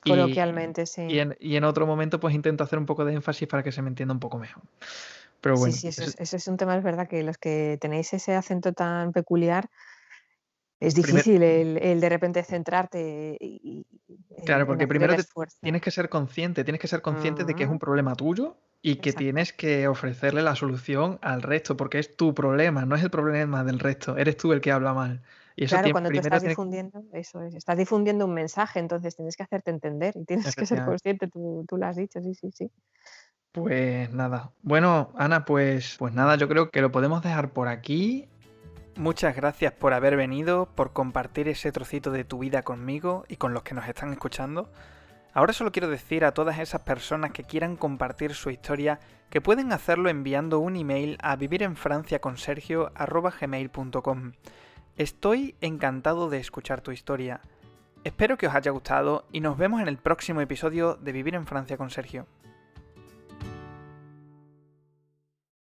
Coloquialmente, sí. Y en, y en, otro momento, pues intento hacer un poco de énfasis para que se me entienda un poco mejor. Pero bueno. Sí, sí, eso, es un tema, es verdad, que los que tenéis ese acento tan peculiar, es difícil el, de repente centrarte y, claro porque primero tienes que ser consciente tienes que ser consciente de que es un problema tuyo y que tienes que ofrecerle la solución al resto porque es tu problema no es el problema del resto eres tú el que habla mal y eso claro, cuando tú estás difundiendo, eso es, estás difundiendo un mensaje, entonces tienes que hacerte entender y tienes que ser consciente, tú, tú lo has dicho, sí, sí, sí. Pues nada. Bueno, Ana, pues, pues nada, yo creo que lo podemos dejar por aquí. Muchas gracias por haber venido, por compartir ese trocito de tu vida conmigo y con los que nos están escuchando. Ahora solo quiero decir a todas esas personas que quieran compartir su historia que pueden hacerlo enviando un email a vivirenfranciaconsergio.com. Estoy encantado de escuchar tu historia. Espero que os haya gustado y nos vemos en el próximo episodio de Vivir en Francia con Sergio.